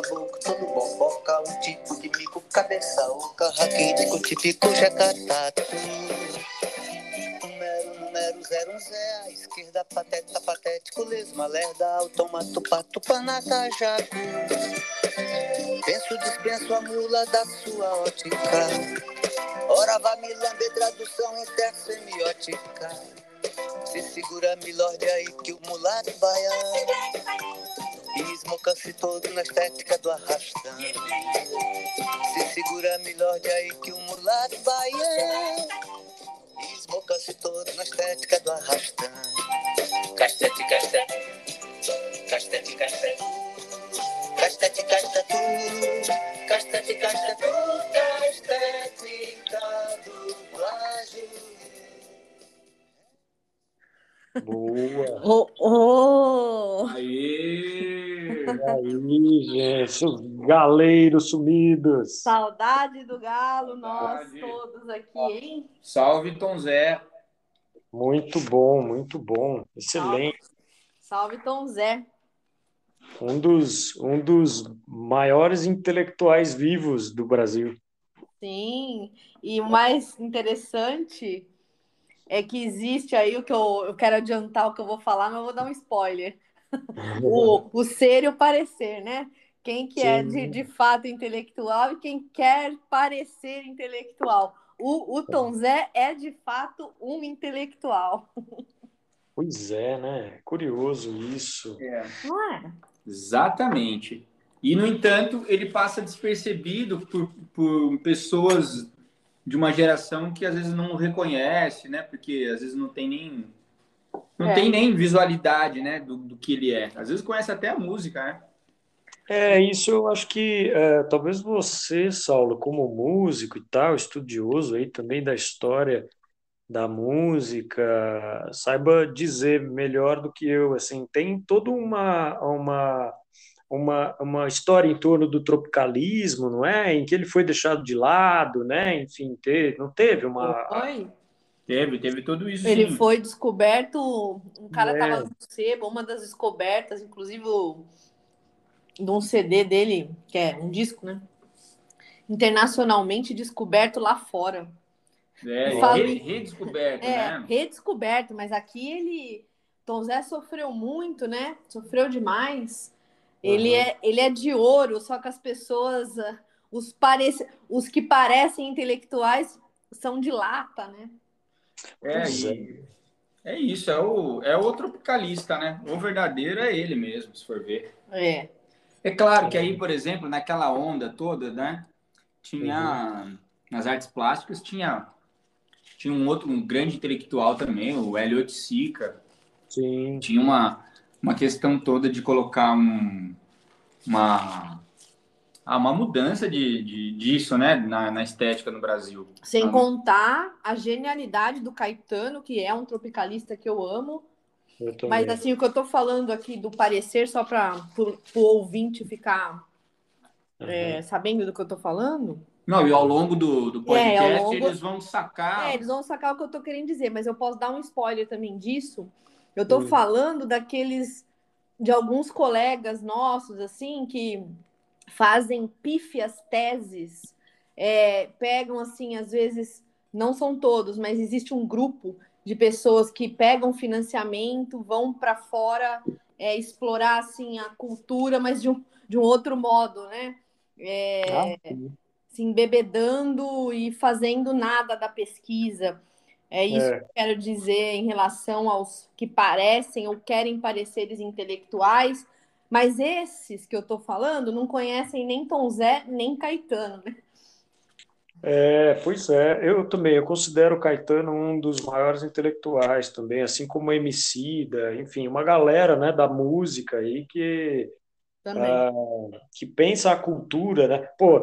caboclo boboca, um tipo de mico, cabeça oca, raquítico, típico jacatatu. Número, número, zero, zé, esquerda, pateta, patético, lesma, lerda, automato, pato, panata, jacu. Penso, dispenso a mula da sua ótica. Ora, vá me lamber, tradução intersemiótica. Se segura, milord, aí que o mulato baiano alcance todo na estética do arrastão. Se segura melhor de aí que o um mulato baiano. É. Esmoca-se todo na estética do arrastão. Castete, castete. Castete, castete. Castete, castete. Castete, castete. Boa! Oh, oh. Aê! E aí, gente, os galeiros sumidos. Saudade do galo, nós Saudade. todos aqui, hein? Salve Tom Zé! Muito bom, muito bom. Excelente. Salve Tom Zé. Um dos, um dos maiores intelectuais vivos do Brasil. Sim, e o mais interessante é que existe aí o que eu, eu quero adiantar o que eu vou falar, mas eu vou dar um spoiler. O, o ser e o parecer, né? Quem que é de, Sim. de fato intelectual e quem quer parecer intelectual. O, o Tom Zé é de fato um intelectual, Pois é, né? Curioso isso. É, não é? exatamente. E, no entanto, ele passa despercebido por, por pessoas de uma geração que às vezes não reconhece, né? Porque às vezes não tem nem não É. tem nem visualidade, né, do, do que ele é. Às vezes conhece até a música, né? É, isso eu acho que é, talvez você, Saulo, como músico e tal, estudioso aí também da história da música, saiba dizer melhor do que eu, assim, tem toda uma, uma, uma, uma história em torno do tropicalismo, não é? Em que ele foi deixado de lado, né? Enfim, teve, não teve uma... Foi? Teve, teve tudo isso. Ele sim. foi descoberto, um cara É. tava no sebo, uma das descobertas, inclusive de um CD dele, que é um disco, né? Internacionalmente descoberto lá fora. É, re- redescoberto, É, né? redescoberto, mas aqui ele. Tom Zé sofreu muito, né? Sofreu demais. Ele, Uhum. é, ele é de ouro, só que as pessoas, ah, os, parece, os que parecem intelectuais, são de lata, né? É, e- é isso, é o, é o tropicalista, né? O verdadeiro é ele mesmo, se for ver. É. É claro que aí, por exemplo, naquela onda toda, né? Tinha nas artes plásticas tinha tinha um outro um grande intelectual também, o Elliot Sica. Sim, Tinha uma uma questão toda de colocar um uma ah, uma mudança de, de disso, né, na, na estética no Brasil. Sem Ah. contar a genialidade do Caetano, que é um tropicalista que eu amo. eu. Mas assim, o que eu tô falando aqui do parecer, só para o ouvinte ficar é, sabendo do que eu tô falando, Não, e ao longo do, do É, podcast longo- eles vão sacar É, eles vão sacar o que eu tô querendo dizer, mas eu posso dar um spoiler também disso. Eu tô Hum. falando daqueles de alguns colegas nossos assim que fazem pífias teses, é, pegam assim, às vezes não são todos, mas existe um grupo de pessoas que pegam financiamento, vão para fora é, explorar assim a cultura, mas de um, de um outro modo, né? É, Ah, se embebedando e fazendo nada da pesquisa. É isso É. que eu quero dizer em relação aos que parecem ou querem pareceres intelectuais, mas esses que eu estou falando não conhecem nem Tom Zé nem Caetano. Né? É, pois é, eu também, eu considero Caetano um dos maiores intelectuais também, assim como Emicida, enfim, uma galera, né, da música aí que, ah, que pensa a cultura, né? Pô,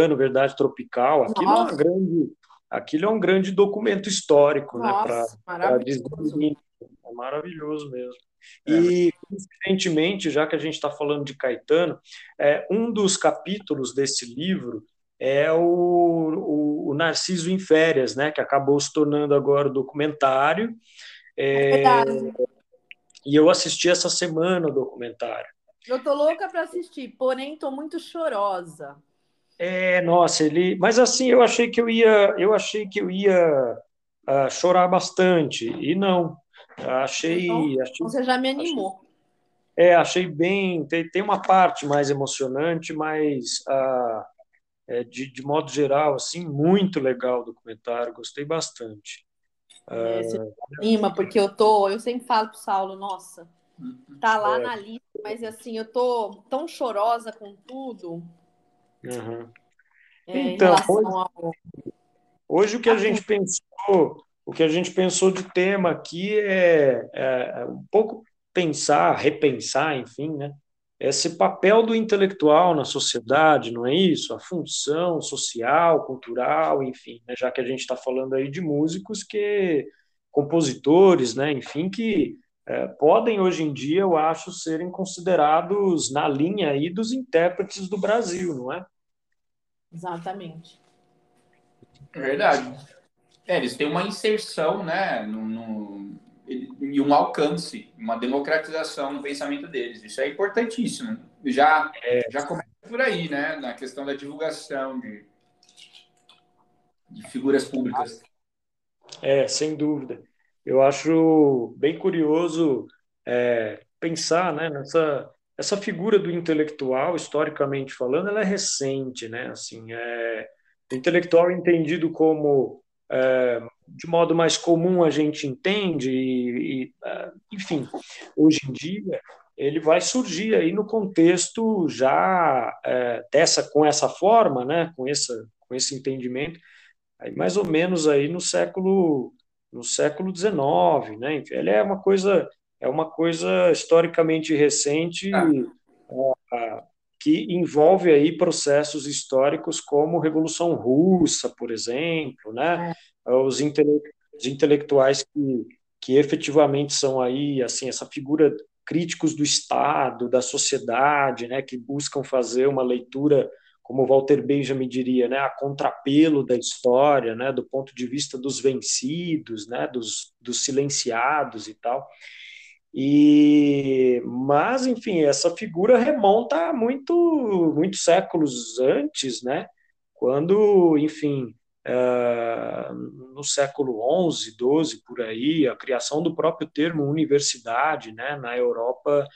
Caetano, Verdade Tropical, aquilo é uma grande, aquilo é um grande documento histórico, né, para Nossa, dizer maravilhoso. É maravilhoso mesmo. E, coincidentemente, já que a gente está falando de Caetano, é, um dos capítulos desse livro é o, o, o Narciso em Férias, né, que acabou se tornando agora o documentário. É, Verdade. e eu assisti essa semana o documentário. Eu tô louca para assistir, porém tô muito chorosa. É, nossa, ele. Mas assim, eu achei que eu ia, eu achei que eu ia uh, chorar bastante e não. Achei, então, achei. Você já me animou. Achei, é, achei bem. Tem, tem uma parte mais emocionante, mas uh, é, de, de modo geral, assim, muito legal o documentário. Gostei bastante. É, você anima, porque eu tô, eu sempre falo pro Saulo, nossa, tá lá é. na lista, mas assim, eu tô tão chorosa com tudo. Uhum. É, então, hoje, ao... hoje, o que a gente pensou, o que a gente pensou de tema aqui é, é, um pouco pensar, repensar, enfim, né? Esse papel do intelectual na sociedade, não é isso? A função social, cultural, enfim, né? já que a gente está falando aí de músicos que compositores, né? Enfim, que é, podem hoje em dia, eu acho, serem considerados na linha aí dos intérpretes do Brasil, não é? Exatamente. É verdade. É, eles têm uma inserção, né, no, no, e um alcance, uma democratização no pensamento deles. Isso é importantíssimo. Já, é. já começa por aí, né, na questão da divulgação de, de figuras públicas. É, sem dúvida. Eu acho bem curioso é, pensar né, nessa essa figura do intelectual, historicamente falando, ela é recente, né? Assim, é, intelectual entendido como, é, de modo mais comum a gente entende, e, e, é, enfim, hoje em dia ele vai surgir aí no contexto já é, dessa com essa forma, né? Com essa com esse entendimento, aí mais ou menos aí no século no século XIX, né? Ele é uma coisa é uma coisa historicamente recente ah. uh, que envolve aí processos históricos como Revolução Russa, por exemplo, né? É. Os, intele os intelectuais que, que efetivamente são aí, assim, essa figura críticos do Estado, da sociedade, né? Que buscam fazer uma leitura como Walter Benjamin diria, né, a contrapelo da história, né, do ponto de vista dos vencidos, né, dos, dos silenciados e tal. E, mas, enfim, essa figura remonta muito, muitos séculos antes, né? Quando, enfim, uh, no século XI, XII, por aí, a criação do próprio termo universidade, né? Na Europa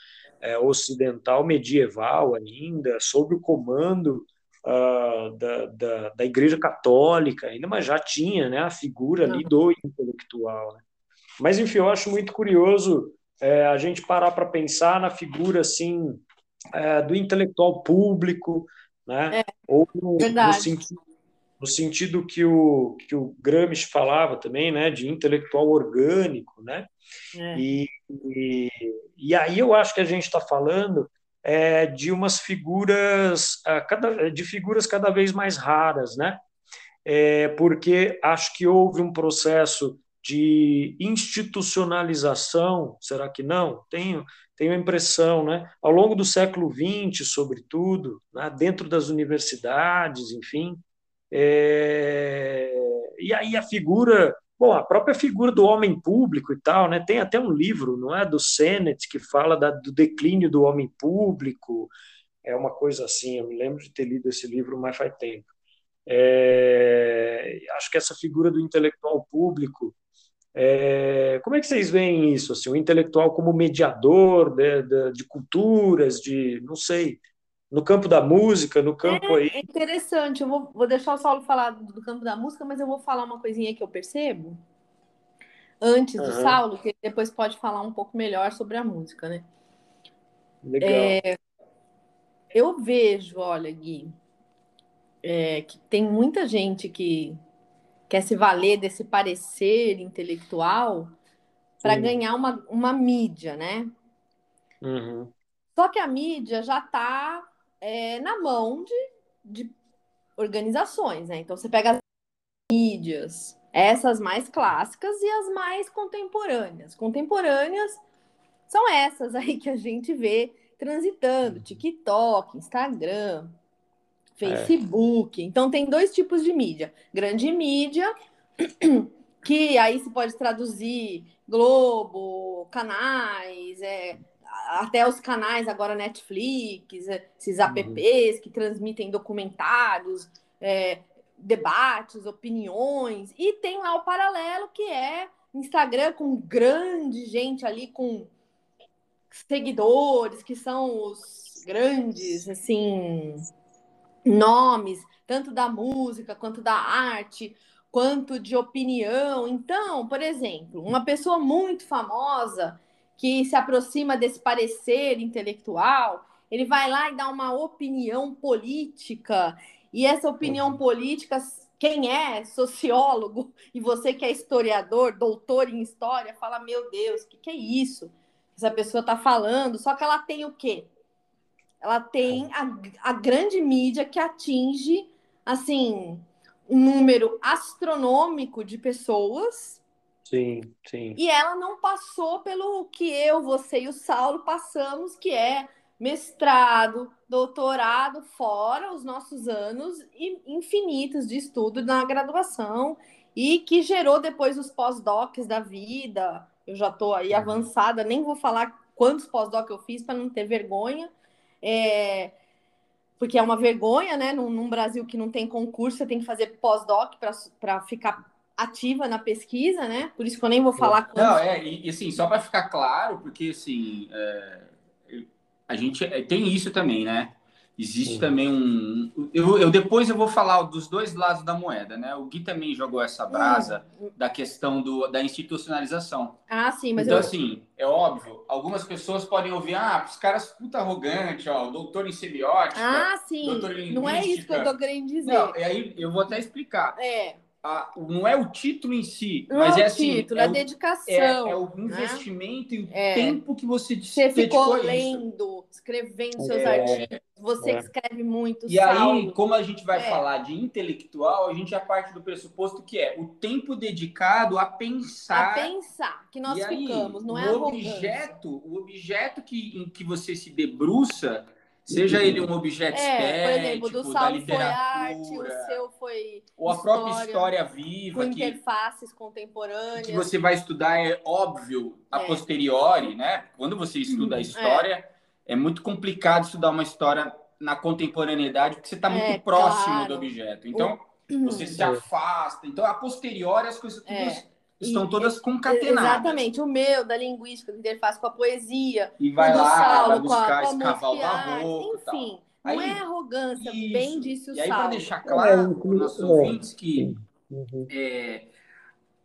uh, ocidental medieval ainda, sob o comando uh, da, da, da Igreja Católica ainda, mas já tinha, né? A figura ali do intelectual, né? Mas, enfim, eu acho muito curioso é, a gente parar para pensar na figura assim é, do intelectual público, né? É, Ou no, no, sentido, no, sentido, que o que o Gramsci falava também, né? De intelectual orgânico, né? É. E, e, e, aí eu acho que a gente está falando é, de umas figuras de figuras cada vez mais raras, né? É, porque acho que houve um processo de institucionalização, será que não? Tenho, tenho a impressão, né? Ao longo do século XX, sobretudo, né? dentro das universidades, enfim, é... e aí a figura, bom, a própria figura do homem público e tal, né? Tem até um livro, não é, do Sennett que fala da, do declínio do homem público, é uma coisa assim. Eu me lembro de ter lido esse livro, mas faz tempo. É... acho que essa figura do intelectual público é, como é que vocês veem isso? Assim, o intelectual como mediador de, de, de, culturas, de não sei, no campo da música, no campo é, aí. É interessante. Eu vou, vou deixar o Saulo falar do campo da música, mas eu vou falar uma coisinha que eu percebo antes do uhum. Saulo, que depois pode falar um pouco melhor sobre a música, né? Legal. É, eu vejo, olha, Gui, é, que tem muita gente que quer se valer desse parecer intelectual para ganhar uma, uma mídia, né? Uhum. Só que a mídia já está é, na mão de, de organizações, né? Então você pega as mídias, essas mais clássicas e as mais contemporâneas. Contemporâneas são essas aí que a gente vê transitando, uhum. TikTok, Instagram, Facebook. É. Então tem dois tipos de mídia. Grande mídia, que aí se pode traduzir Globo, canais, é, até os canais agora Netflix, esses Uhum. apps que transmitem documentários, é, debates, opiniões, e tem lá o paralelo que é Instagram com grande gente ali com seguidores, que são os grandes, assim, nomes, tanto da música quanto da arte, quanto de opinião. Então, por exemplo, uma pessoa muito famosa que se aproxima desse parecer intelectual, ele vai lá e dá uma opinião política, e essa opinião política, quem é? Sociólogo? E você que é historiador, doutor em história, fala: Meu Deus, o que, que é isso? Essa pessoa está falando, só que ela tem o quê? Ela tem a, a grande mídia que atinge, assim, um número astronômico de pessoas Sim, sim. e ela não passou pelo que eu, você e o Saulo passamos, que é mestrado, doutorado, fora os nossos anos infinitos de estudo na graduação e que gerou depois os pós-docs da vida. Eu já estou aí avançada, nem vou falar quantos pós-doc eu fiz para não ter vergonha. É, porque é uma vergonha, né? Num, num, Brasil que não tem concurso, você tem que fazer pós-doc para ficar ativa na pesquisa, né? Por isso que eu nem vou falar quantos... Não, é, e, e assim, só para ficar claro, porque assim, é, a gente tem isso também, né? Existe Sim. também um. Eu, eu, depois eu vou falar dos dois lados da moeda, né? O Gui também jogou essa brasa hum. da questão do, da institucionalização. Ah, sim, mas então, eu... assim, é óbvio, algumas pessoas podem ouvir, ah, os caras puta arrogante, ó, doutor em semiótica. Ah, sim. Não é isso que eu tô querendo dizer. Não, e aí eu vou até explicar. É. A, não é o título em si, não mas é, é o assim, título, é, é a o, dedicação. É, é o investimento né? e o é. tempo que você Você ficou lendo, escrevendo seus artigos, você É. que escreve muito, E aí, como a gente vai É. falar de intelectual, a gente já parte do pressuposto que é o tempo dedicado a pensar. a pensar que nós e aí, ficamos, não o é arrogância. objeto, o objeto que, em que você se debruça, seja ele um objeto É, por estético, exemplo, do da Saulo foi arte, o seu foi ou a própria história, história com viva, que, interfaces contemporâneas. que você vai estudar é óbvio a É. posteriori, né? Quando você estuda a história, é. muito complicado estudar uma história na contemporaneidade, porque você está muito É, próximo claro. do objeto. Então, você se É. afasta. Então, a posteriori, as coisas todas É. estão E- todas concatenadas. Exatamente, o meu, da linguística, da interface com a poesia, E vai lá, Saulo vai com a, buscar com a escavar o barroco tal. enfim. Não Aí- é arrogância, Isso. bem disse o E aí, para deixar claro para os nossos É. ouvintes que Uhum. é,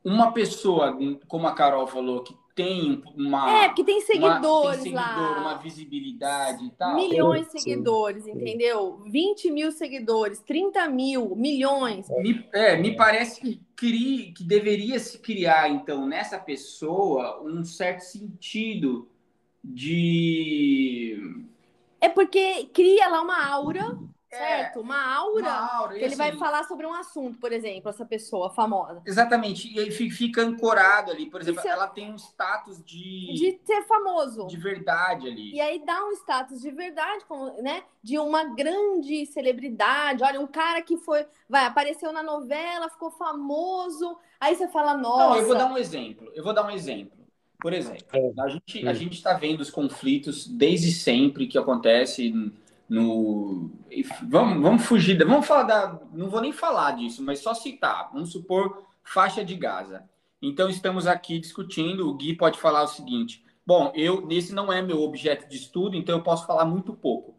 uma pessoa, como a Carol falou, que tem uma, É, porque tem uma, seguidores tem lá. seguidor, uma visibilidade e tal. Milhões de Sim. seguidores, entendeu? 20 mil seguidores, 30 mil, milhões. Me, é, me parece que, cri, que deveria se criar, então, nessa pessoa, um certo sentido de. É porque cria lá uma aura, É, certo? Uma aura. uma aura, que ele vai assim, falar sobre um assunto, por exemplo, essa pessoa famosa. Exatamente, e aí fi- fica ancorado ali. Por exemplo, Isso é- ela tem um status de, De ser famoso. de verdade ali. E aí dá um status de verdade, como, né? De uma grande celebridade. Olha, um cara que foi, vai, apareceu na novela, ficou famoso. Aí você fala, nossa. Não, eu vou dar um exemplo. Eu vou dar um exemplo. Por exemplo, É. a gente a Hum. gente está vendo os conflitos desde sempre que acontece no vamos vamos fugir, da- vamos falar da, não vou nem falar disso, mas só citar. Vamos supor faixa de Gaza. Então estamos aqui discutindo. O Gui pode falar o seguinte: bom, eu nesse não é meu objeto de estudo, então eu posso falar muito pouco.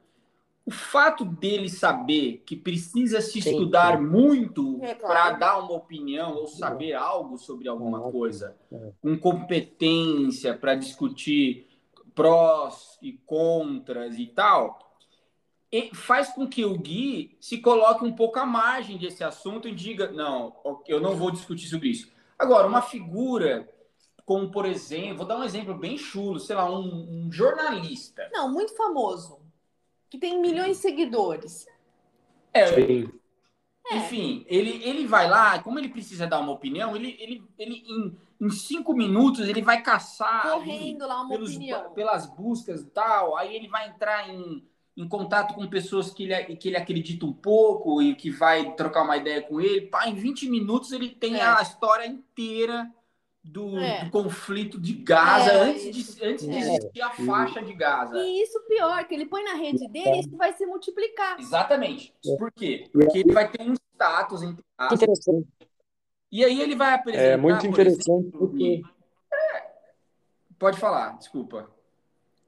O fato dele saber que precisa se Sim, estudar sim. muito É, para claro. dar uma opinião ou saber algo sobre alguma coisa, É. com competência para discutir prós e contras e tal, faz com que o Gui se coloque um pouco à margem desse assunto e diga: não, eu não vou discutir sobre isso. Agora, uma figura como, por exemplo, vou dar um exemplo bem chulo, sei lá, um, um jornalista. Não, muito famoso. Que tem milhões de seguidores. É, Sim. Enfim, ele, ele vai lá, como ele precisa dar uma opinião, ele, ele, ele em, em cinco minutos ele vai caçar ali Correndo lá uma pelos, opinião. pelas buscas e tal, aí ele vai entrar em, em contato com pessoas que ele, que ele acredita um pouco e que vai trocar uma ideia com ele. Pá, em 20 minutos ele tem É. a história inteira do, É. do conflito de Gaza É, antes, de, antes de É. existir a faixa de Gaza. E isso pior, que ele põe na rede dele e isso vai se multiplicar. Exatamente. É. Por quê? Porque ele vai ter um status entre Interessante. e aí ele vai apresentar. É muito por interessante exemplo, porque É. Pode falar, desculpa.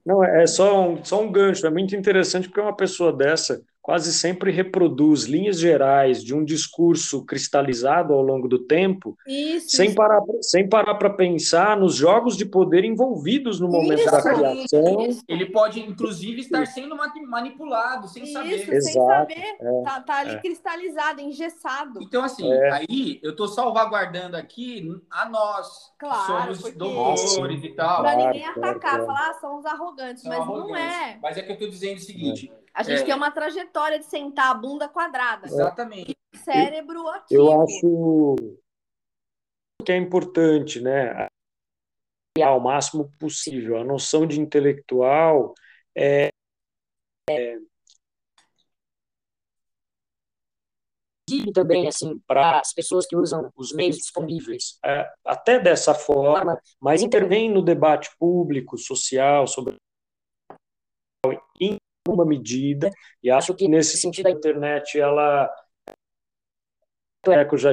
Não, é só um, só um gancho. É muito interessante porque uma pessoa dessa quase sempre reproduz linhas gerais de um discurso cristalizado ao longo do tempo, Isso. sem isso. parar, sem parar para pensar nos jogos de poder envolvidos no momento da Isso, criação. isso. Ele pode, inclusive, estar sendo mani- manipulado sem saber. Isso, sem Exato, saber. Tá, tá ali é. cristalizado, engessado. Então, assim, É. aí eu tô salvaguardando aqui a nós, Claro, que somos doutores e tal. Claro, ninguém claro, atacar, claro. falar, ah, são os arrogantes, são mas não arrogantes. é. Mas é que eu tô dizendo o seguinte, A gente É. tem uma trajetória de sentar a bunda quadrada. exatamente. Cérebro ativo. Eu acho que é importante, né? Ao máximo possível. A noção de intelectual é, e também assim para as pessoas que usam os meios disponíveis. é, até dessa forma, mas intervém no debate público, social, sobre em uma medida, e acho que nesse sentido a internet, ela Eco já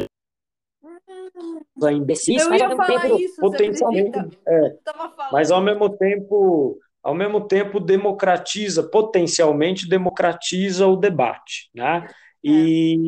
usa imbecis, Eu mas ao mesmo tempo isso, potencialmente é, mas ao mesmo tempo ao mesmo tempo democratiza potencialmente democratiza o debate né? E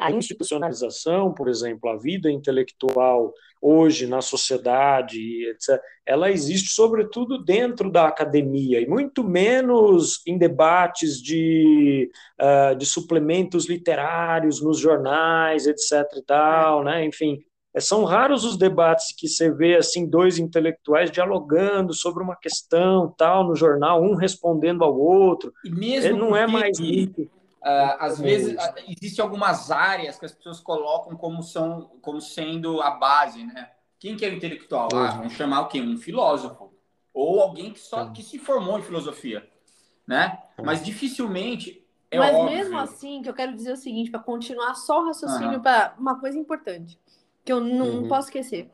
a institucionalização por exemplo a vida intelectual hoje na sociedade etc ela existe sobretudo dentro da academia e muito menos em debates de, uh, de suplementos literários nos jornais etc e tal né enfim são raros os debates que você vê assim dois intelectuais dialogando sobre uma questão tal no jornal, um respondendo ao outro. E mesmo Ele não é mais muito. Ah, às É vezes ah, existem algumas áreas que as pessoas colocam como são como sendo a base, né? Quem que é o intelectual? Ah, Uhum. vamos chamar o quê? Um filósofo ou alguém que só que se formou em filosofia, né? Uhum. Mas dificilmente é Mas óbvio. mesmo assim, que eu quero dizer o seguinte, para continuar só o raciocínio, Aham. para uma coisa importante, que eu não, não Uhum. posso esquecer.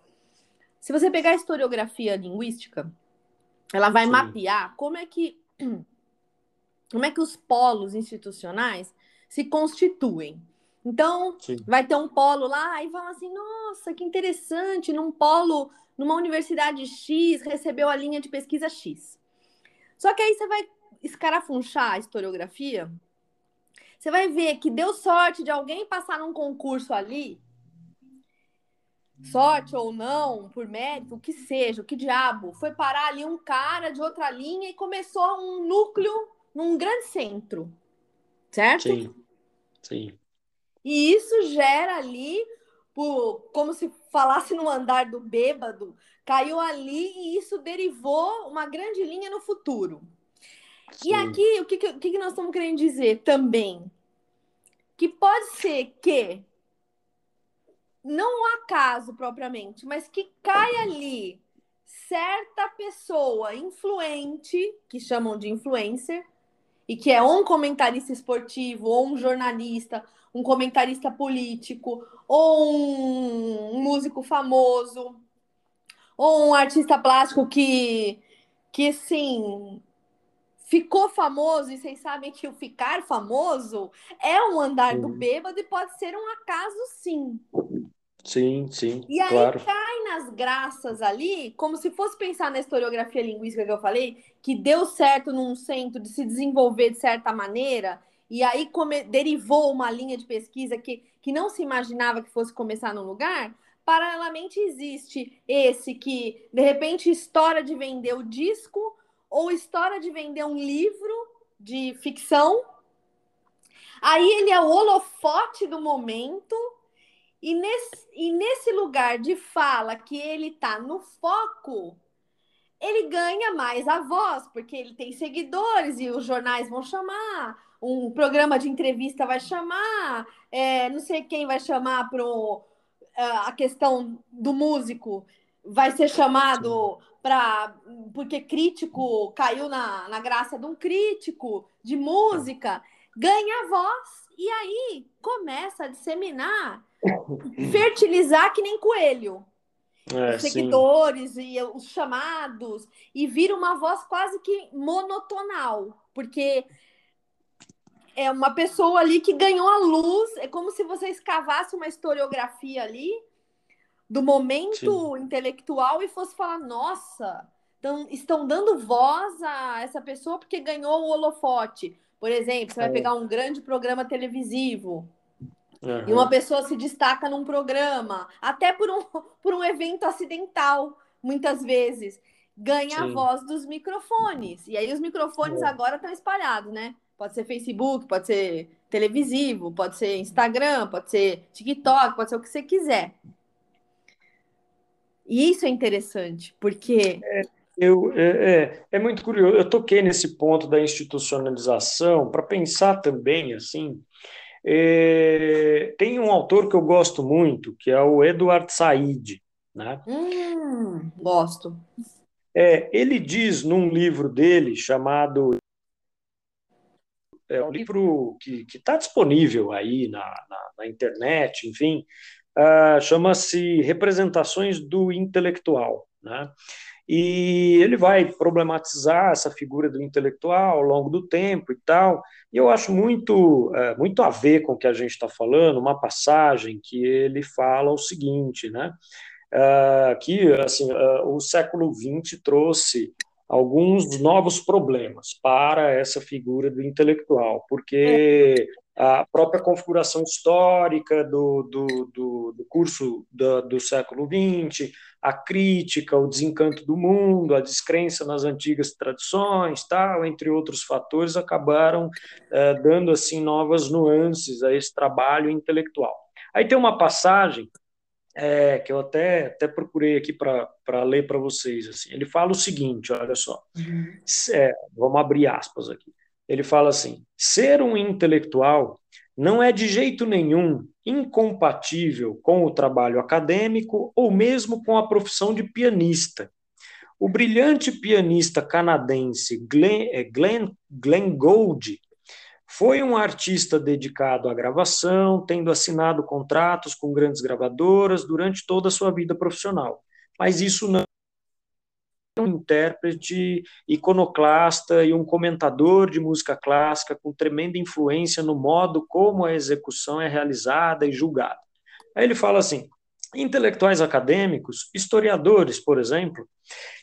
Se você pegar a historiografia linguística, ela vai Sim. mapear como é que como é que os polos institucionais se constituem. Então, Sim. vai ter um polo lá e fala assim: nossa, que interessante, num polo, numa universidade X, recebeu a linha de pesquisa X. Só que aí você vai escarafunchar a historiografia, você vai ver que deu sorte de alguém passar num concurso ali, sorte ou não, por mérito, o que seja, o que diabo, foi parar ali um cara de outra linha e começou um núcleo num grande centro, certo? Sim. Sim. E isso gera ali, como se falasse no andar do bêbado, caiu ali e isso derivou uma grande linha no futuro. E Sim. aqui, o que, o que nós estamos querendo dizer também? Que pode ser que, não o acaso propriamente, mas que caia ali certa pessoa influente, que chamam de influencer, e que é um comentarista esportivo, ou um jornalista, um comentarista político, ou um, um músico famoso, ou um artista plástico que, que assim, ficou famoso, e vocês sabem que o ficar famoso é um andar do bêbado e pode ser um acaso, sim. Sim, sim, E aí claro. cai nas graças ali, como se fosse pensar na historiografia linguística que eu falei, que deu certo num centro de se desenvolver de certa maneira, e aí come- derivou uma linha de pesquisa que, que não se imaginava que fosse começar num lugar. Paralelamente existe esse que, de repente, história de vender o disco, ou história de vender um livro de ficção. Aí ele é o holofote do momento, e nesse, e nesse lugar de fala que ele está no foco, ele ganha mais a voz, porque ele tem seguidores e os jornais vão chamar, um programa de entrevista vai chamar, é, não sei quem vai chamar para a questão do músico, vai ser chamado para. Porque crítico caiu na, na graça de um crítico de música, ganha voz, e aí começa a disseminar fertilizar que nem coelho. É, os sim. seguidores e os chamados, e vira uma voz quase que monotonal, porque é uma pessoa ali que ganhou a luz, é como se você escavasse uma historiografia ali do momento Sim. intelectual e fosse falar, nossa, então, estão dando voz a essa pessoa porque ganhou o holofote. Por exemplo, você vai É. pegar um grande programa televisivo Aham. e uma pessoa se destaca num programa, até por um, por um evento acidental, muitas vezes, ganha a Sim. voz dos microfones. E aí os microfones É. agora estão espalhados, né? Pode ser Facebook, pode ser televisivo, pode ser Instagram, pode ser TikTok, pode ser o que você quiser. E isso é interessante, porque Eu, é, é, é muito curioso. Eu toquei nesse ponto da institucionalização para pensar também assim. É, tem um autor que eu gosto muito, que é o Edward Said, né? hum, gosto. É, ele diz num livro dele chamado é um livro que está disponível aí na, na, na internet, enfim, ah, chama-se Representações do Intelectual, né? E ele vai problematizar essa figura do intelectual ao longo do tempo e tal. E eu acho muito, é, muito a ver com o que a gente está falando, uma passagem que ele fala o seguinte, né? Ah, que assim, ah, o século XX trouxe alguns novos problemas para essa figura do intelectual, porque a própria configuração histórica do, do, do, do curso do, do século XX, a crítica, o desencanto do mundo, a descrença nas antigas tradições, tal, entre outros fatores, acabaram eh, dando assim novas nuances a esse trabalho intelectual. Aí tem uma passagem é, que eu até, até procurei aqui para ler para vocês. Assim. Ele fala o seguinte: olha só, é, vamos abrir aspas aqui. Ele fala assim: ser um intelectual não é de jeito nenhum incompatível com o trabalho acadêmico ou mesmo com a profissão de pianista. O brilhante pianista canadense Glenn, Glenn, Glenn Gould foi um artista dedicado à gravação, tendo assinado contratos com grandes gravadoras durante toda a sua vida profissional. Mas isso não um intérprete iconoclasta e um comentador de música clássica com tremenda influência no modo como a execução é realizada e julgada. Aí ele fala assim: intelectuais acadêmicos, historiadores, por exemplo,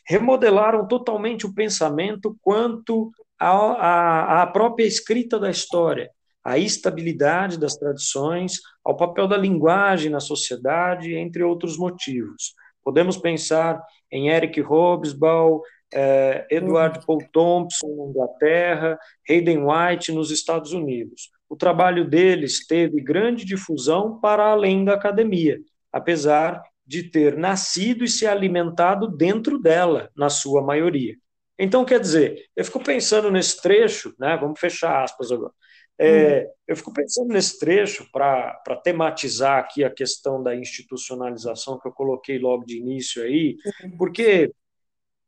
remodelaram totalmente o pensamento quanto à, própria escrita da história, à estabilidade das tradições, ao papel da linguagem na sociedade, entre outros motivos. Podemos pensar em Eric Hobsbawm, eh, Edward Paul Thompson, na Inglaterra, Hayden White, nos Estados Unidos. O trabalho deles teve grande difusão para além da academia, apesar de ter nascido e se alimentado dentro dela, na sua maioria. Então, quer dizer, eu fico pensando nesse trecho, né? Vamos fechar aspas agora. É, hum. Eu fico pensando nesse trecho para tematizar aqui a questão da institucionalização que eu coloquei logo de início aí, porque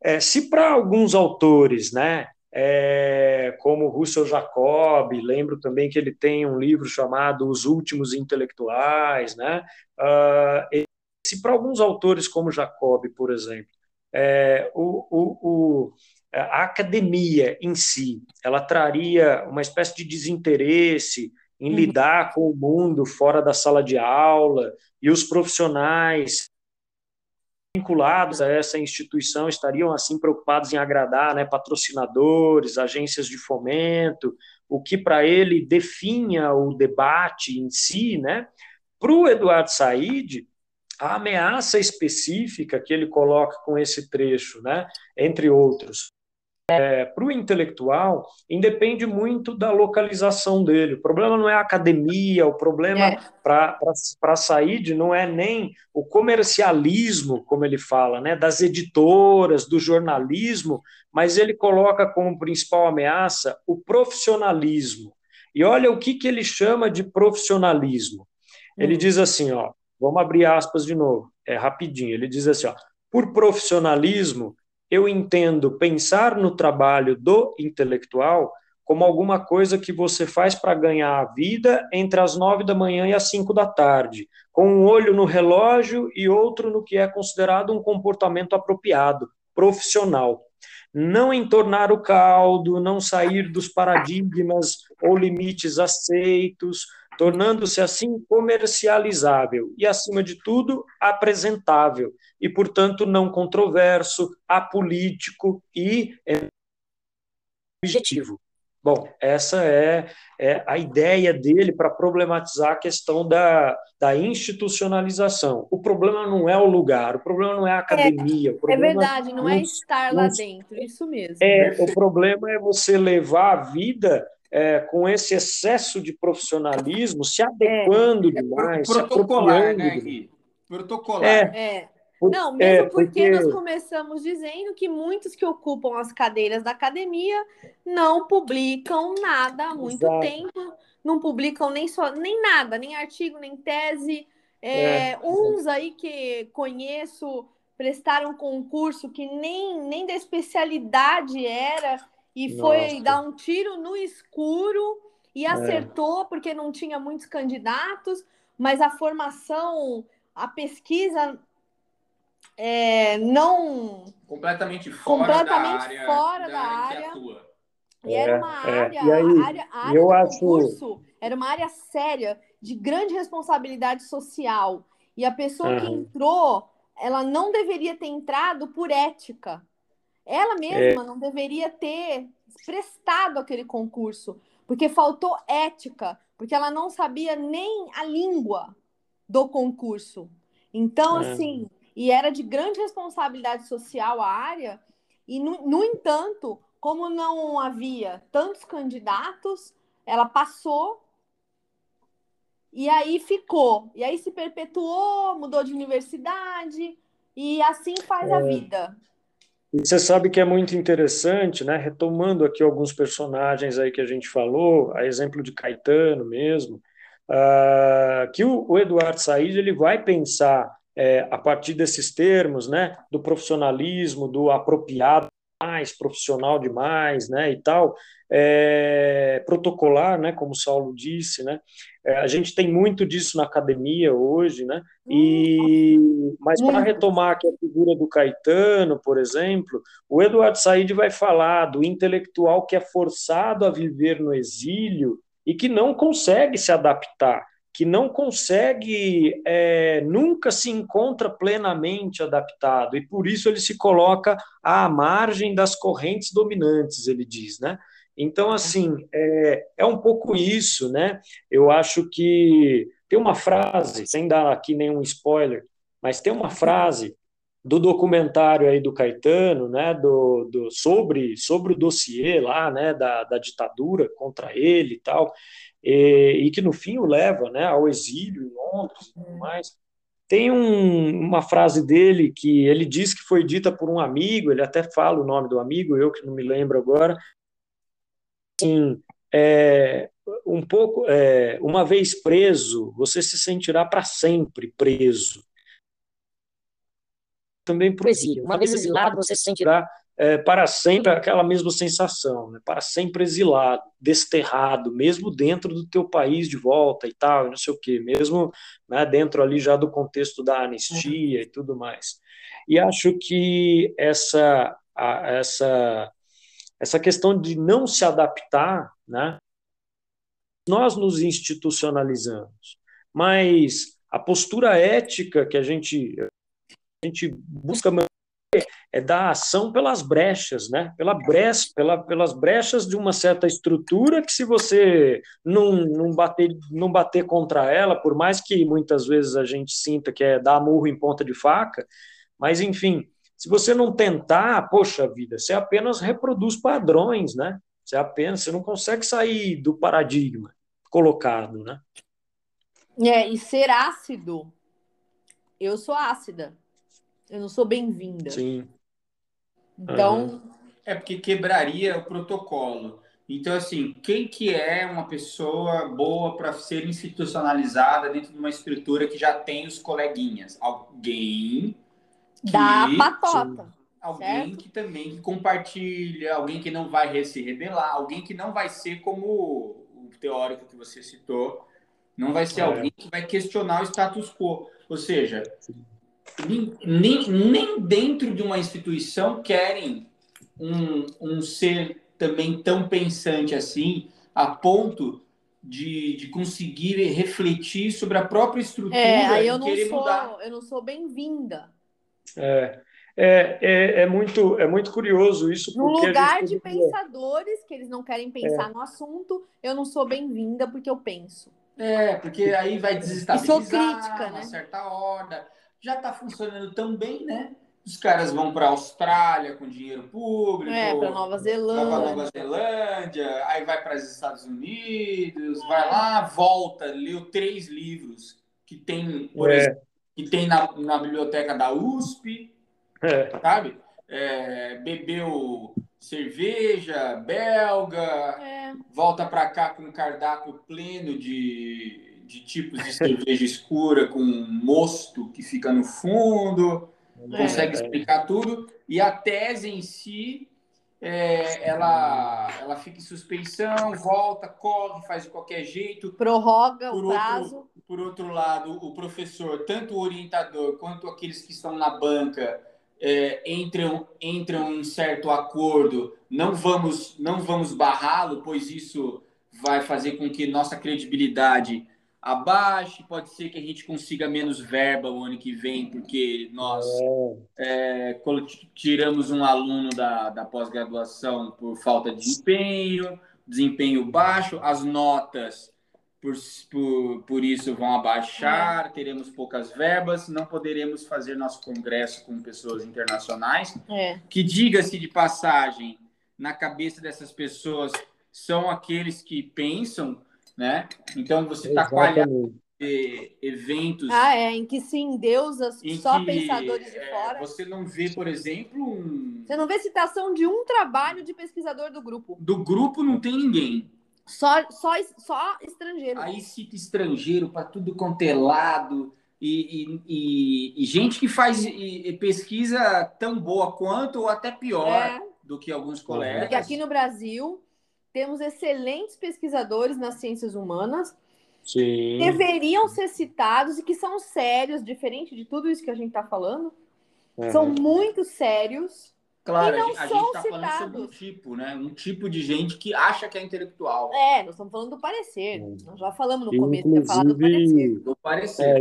é, se para alguns autores, né, é, como Russell Jacob, lembro também que ele tem um livro chamado Os Últimos Intelectuais, né, uh, se para alguns autores como Jacob, por exemplo, é, o, o, o a academia em si, ela traria uma espécie de desinteresse em lidar com o mundo fora da sala de aula e os profissionais vinculados a essa instituição estariam assim preocupados em agradar né, patrocinadores, agências de fomento, o que para ele definha o debate em si, né? Para o Eduardo Said, a ameaça específica que ele coloca com esse trecho, né, entre outros, é, para o intelectual, independe muito da localização dele. O problema não é a academia, o problema é. para Said não é nem o comercialismo, como ele fala, né, das editoras, do jornalismo, mas ele coloca como principal ameaça o profissionalismo. E olha o que, que ele chama de profissionalismo. Ele hum. diz assim, ó, vamos abrir aspas de novo, é rapidinho. Ele diz assim, ó, por profissionalismo eu entendo pensar no trabalho do intelectual como alguma coisa que você faz para ganhar a vida entre as nove da manhã e as cinco da tarde, com um olho no relógio e outro no que é considerado um comportamento apropriado, profissional. Não entornar o caldo, não sair dos paradigmas ou limites aceitos, tornando-se assim comercializável e, acima de tudo, apresentável, e, portanto, não controverso, apolítico e é, objetivo. Bom, essa é, é a ideia dele para problematizar a questão da, da institucionalização. O problema não é o lugar, o problema não é a academia. É, é verdade, não, é estar lá dentro, isso mesmo. É, o problema é você levar a vida é, com esse excesso de profissionalismo, se adequando é, demais, protocolar, né, Gui? Protocolar. É. é. Não, mesmo é, porque... porque... nós começamos dizendo que muitos que ocupam as cadeiras da academia não publicam nada há muito Exato. tempo, não publicam nem só nem nada, nem artigo, nem tese. É, é. Uns aí que conheço prestaram concurso que nem, nem da especialidade era e foi Nossa. dar um tiro no escuro e é. acertou porque não tinha muitos candidatos, mas a formação, a pesquisa é, não completamente fora completamente da área, fora da, da área. e era uma é, área, é. aí, área, área eu acho... concurso era uma área séria de grande responsabilidade social. E a pessoa uhum. que entrou, ela não deveria ter entrado por ética. Ela mesma é. não deveria ter prestado aquele concurso, porque faltou ética, porque ela não sabia nem a língua do concurso. Então, é. assim, e era de grande responsabilidade social a área, e, no, no entanto, como não havia tantos candidatos, ela passou e aí ficou. E aí se perpetuou, mudou de universidade, e assim faz é. a vida. E você sabe que é muito interessante, né? Retomando aqui alguns personagens aí que a gente falou, a exemplo de Caetano mesmo, uh, que o, o Eduardo Said ele vai pensar é, a partir desses termos, né, do profissionalismo, do apropriado mais, profissional demais, né, e tal, é, protocolar, né, como o Saulo disse, né, é, a gente tem muito disso na academia hoje, né, e, mas para retomar aqui a figura do Caetano, por exemplo, o Eduardo Said vai falar do intelectual que é forçado a viver no exílio e que não consegue se adaptar, que não consegue, é, nunca se encontra plenamente adaptado, e por isso ele se coloca à margem das correntes dominantes, ele diz, né? Então, assim, é, é um pouco isso, né? Eu acho que tem uma frase, sem dar aqui nenhum spoiler, mas tem uma frase do documentário aí do Caetano, né, do, do, sobre, sobre o dossiê lá, né, da, da ditadura contra ele e tal, e, e, que no fim o leva né, ao exílio em Londres e tudo mais. Tem um, uma frase dele que ele diz que foi dita por um amigo, ele até fala o nome do amigo, eu que não me lembro agora. Assim, é, um pouco, é, uma vez preso, você se sentirá para sempre preso. Também para o exílio. Uma vez exilado, você se sentirá é, para sempre aquela mesma sensação, né? para sempre exilado, desterrado, mesmo dentro do teu país de volta e tal, não sei o quê, mesmo né, dentro ali já do contexto da anistia e tudo mais. E acho que essa, a, essa, essa questão de não se adaptar, né, nós nos institucionalizamos, mas a postura ética que a gente, a gente busca é da ação pelas brechas, né? Pela brecha, pela, pelas brechas de uma certa estrutura que se você não, não, bater, não bater contra ela, por mais que muitas vezes a gente sinta que é dar murro em ponta de faca, mas enfim, se você não tentar, poxa vida, você apenas reproduz padrões, né? Você apenas, você não consegue sair do paradigma colocado, né? É, e ser ácido. Eu sou ácida. Eu não sou bem-vinda. Sim. Então. Uhum. É porque quebraria o protocolo. Então, assim, quem que é uma pessoa boa para ser institucionalizada dentro de uma estrutura que já tem os coleguinhas? Alguém. Da patota. alguém Certo. que também que compartilha, alguém que não vai se rebelar, alguém que não vai ser como o teórico que você citou, não vai ser É. alguém que vai questionar o status quo. Ou seja, nem, nem, nem dentro de uma instituição querem um, um ser também tão pensante assim, a ponto de, de conseguir refletir sobre a própria estrutura É, aí eu e não querer sou, mudar. eu não sou bem-vinda. É, é, é, é muito, é muito curioso isso, No lugar gente de pensadores que eles não querem pensar no assunto, eu não sou bem-vinda porque eu penso. É, porque aí vai desestabilizar sou crítica, uma né? certa horda. Já está funcionando tão bem, né? Os caras vão para a Austrália com dinheiro público, É, para Nova Nova, Zelândia. Nova Zelândia, aí vai para os Estados Unidos, É. vai lá, volta, leu três livros que tem, por É. exemplo, que tem na, na biblioteca da USP, É, sabe? É, bebeu cerveja belga, É, volta para cá com um cardápio pleno de, de tipos de cerveja escura com mosto que fica no fundo, consegue É. explicar tudo. E a tese em si, é, ela, ela fica em suspeição, volta, corre, faz de qualquer jeito. prorroga Por o outro- prazo. Por outro lado, o professor, tanto o orientador quanto aqueles que estão na banca, é, entram, entram em certo acordo. Não vamos, não vamos barrá-lo, pois isso vai fazer com que nossa credibilidade abaixe. Pode ser que a gente consiga menos verba o ano que vem, porque nós é, colo- tiramos um aluno da, da pós-graduação por falta de empenho, desempenho baixo, as notas por, por, por isso vão abaixar, teremos poucas verbas, não poderemos fazer nosso congresso com pessoas internacionais, É. que diga-se de passagem, na cabeça dessas pessoas são aqueles que pensam, né? Então você está de eventos Ah, é, em que se endeusa em só que, pensadores de é, fora. Você não vê, por exemplo, um... Você não vê citação de um trabalho de pesquisador do grupo. do grupo não tem ninguém. Só, só, só estrangeiro. Aí cita estrangeiro para tudo quanto é lado. E, e, e- e gente que faz e- e pesquisa tão boa quanto ou até pior É. do que alguns Porque colegas. aqui no Brasil temos excelentes pesquisadores nas ciências humanas, Sim. deveriam ser citados e que são sérios, diferente de tudo isso que a gente está falando, são Aham. muito sérios. Claro, e não a gente- são está falando sobre um citados. tipo, né? Um tipo de gente que acha que é intelectual. É, nós estamos falando do parecer. Nós já falamos no E, começo que ia falar do parecer. inclusive, Do parecer. É,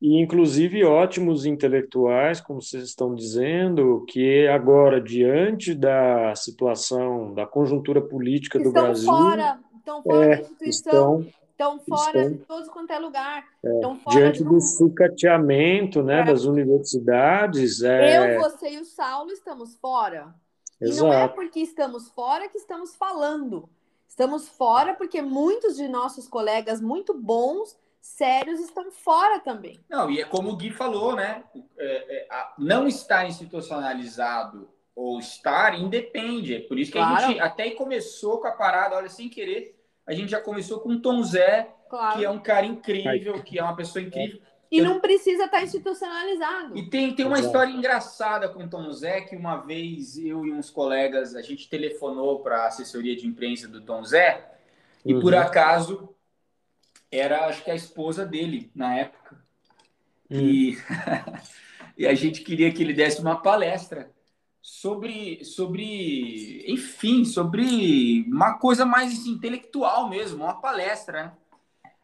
e, inclusive ótimos intelectuais, como vocês estão dizendo, que agora, diante da situação, da conjuntura política do estão Brasil, fora, estão fora é, da instituição, estão estão fora estão- de todos quanto é lugar. Fora diante do sucateamento, né, É. das universidades. É, Eu, você e o Saulo estamos fora. E não é exato. porque estamos fora que estamos falando. Estamos fora porque muitos de nossos colegas muito bons, sérios, estão fora também. Não, e é como o Gui falou, né? É, é, a- não estar institucionalizado ou estar independe. É por isso que a Claro. gente até começou com a parada, olha, sem querer, a gente já começou com o Tom Zé, Claro. que é um cara incrível, que é uma pessoa incrível. E não precisa estar institucionalizado. E tem, tem uma Exato. história engraçada com o Tom Zé, que uma vez eu e uns colegas, a gente telefonou para a assessoria de imprensa do Tom Zé, e por Uhum. acaso era, acho que a esposa dele, na época. Hum. E, e a gente queria que ele desse uma palestra sobre, sobre, enfim, sobre uma coisa mais intelectual mesmo, uma palestra, né?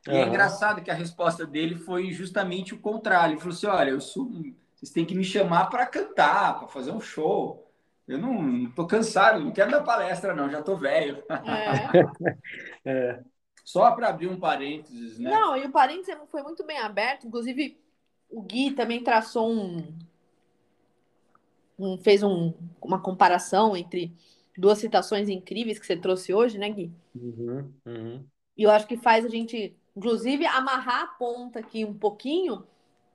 E é engraçado que a resposta dele foi justamente o contrário. Ele falou assim: olha, eu sou, vocês têm que me chamar para cantar, para fazer um show. Eu não, não tô cansado, não quero dar palestra, não, já tô velho. É. É, Só para abrir um parênteses, né? Não, e o parênteses foi muito bem aberto. Inclusive, o Gui também traçou um. um- fez um- uma comparação entre duas citações incríveis que você trouxe hoje, né, Gui? uhum, uhum, E eu acho que faz a gente, inclusive, amarrar a ponta aqui um pouquinho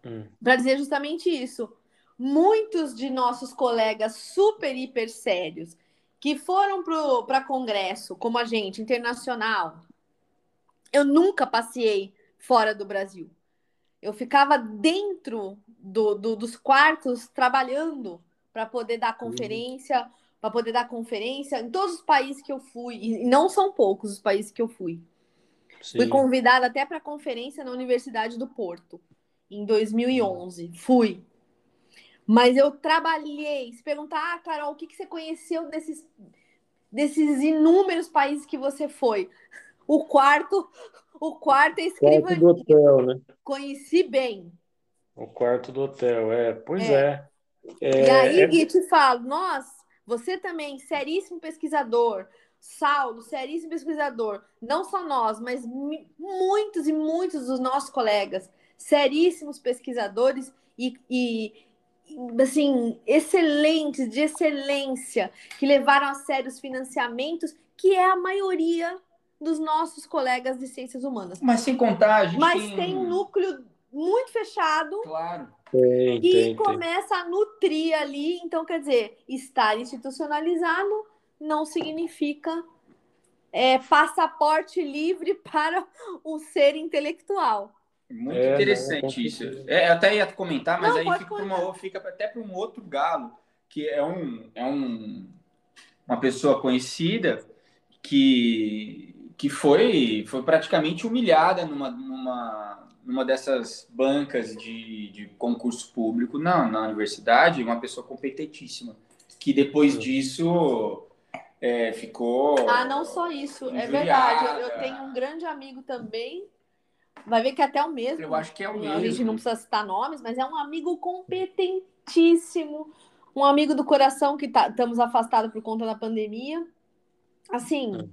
hum. para dizer justamente isso. Muitos de nossos colegas super, hiper sérios que foram para congresso, como a gente, internacional, eu nunca passei fora do Brasil. Eu ficava dentro do, do- dos quartos trabalhando para poder dar conferência, para poder dar conferência em todos os países que eu fui, e não são poucos os países que eu fui. Sim. Fui convidada até para conferência na Universidade do Porto, em 2011. Fui. Mas eu trabalhei. Se perguntar, ah, Carol, o que, que você conheceu desses, desses inúmeros países que você foi? O quarto, o quarto é Quarto do escrivaninha. hotel, né? Conheci bem. O quarto do hotel, é. Pois é. E aí, É, Gui, te falo, nós, você também, seríssimo pesquisador, Saulo, seríssimo pesquisador, não só nós, mas muitos e muitos dos nossos colegas, seríssimos pesquisadores e, e, e, assim, excelentes, de excelência, que levaram a sério os financiamentos, que é a maioria dos nossos colegas de ciências humanas. Mas sem contar, a gente Mas tem... tem um núcleo muito fechado Claro. tem, e tem, tem. começa a nutrir ali. Então, quer dizer, estar institucionalizado não significa é, passaporte livre para o ser intelectual. Muito É, não, com interessante isso. É, eu até ia comentar, mas Não, aí fica, uma, fica até para um outro galo, que é um, é um uma pessoa conhecida que, que foi, foi praticamente humilhada numa, numa, numa dessas bancas de, de concurso público na, na universidade, uma pessoa competentíssima, que depois disso é, ficou... Ah, não só isso, é Injuriada. verdade. Eu, eu tenho um grande amigo também. Vai ver que até o mesmo. Eu acho que é o A gente mesmo. não precisa citar nomes, mas é um amigo competentíssimo, um amigo do coração que tá, estamos afastados por conta da pandemia. Assim,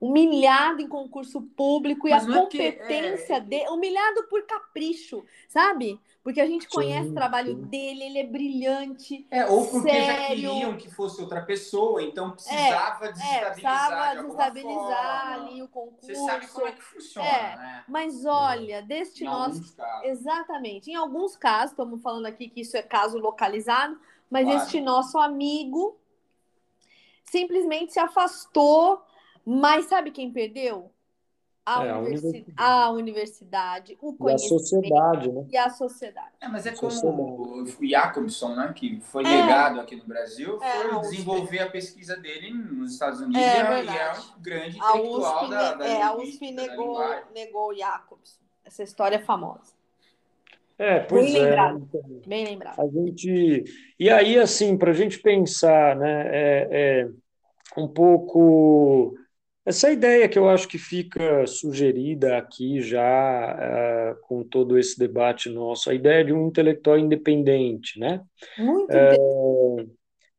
humilhado em concurso público e Mas a não é competência é- dele, humilhado por capricho, sabe? Porque a gente conhece Sim, o trabalho sim. dele, ele é brilhante. É, ou porque já Sério. queriam que fosse outra pessoa, então precisava É, desestabilizar. alguma desestabilizar ali o concurso. Você sabe como é que funciona, É. né? Mas olha, deste Em nosso. Exatamente. Em alguns casos, estamos falando aqui que isso é caso localizado, mas Claro. este nosso amigo simplesmente se afastou. Mas sabe quem perdeu? A, É, a universi- universidade. a universidade, o E a conhecimento sociedade, né? e a sociedade. É, mas é Sociedade. como o Jacobson, né, que foi É. legado aqui no Brasil, É, foi a desenvolver a pesquisa dele nos Estados Unidos É e é- e é um grande A intelectual USP, da, da é, a USP negou, negou o Jacobson. Essa história é famosa. É, pois Bem é. lembrado. Bem lembrado. A gente. E aí, assim, para a gente pensar, né, é, é um pouco essa ideia que eu acho que fica sugerida aqui já é, com todo esse debate nosso, a ideia de um intelectual independente, né? Muito interessante.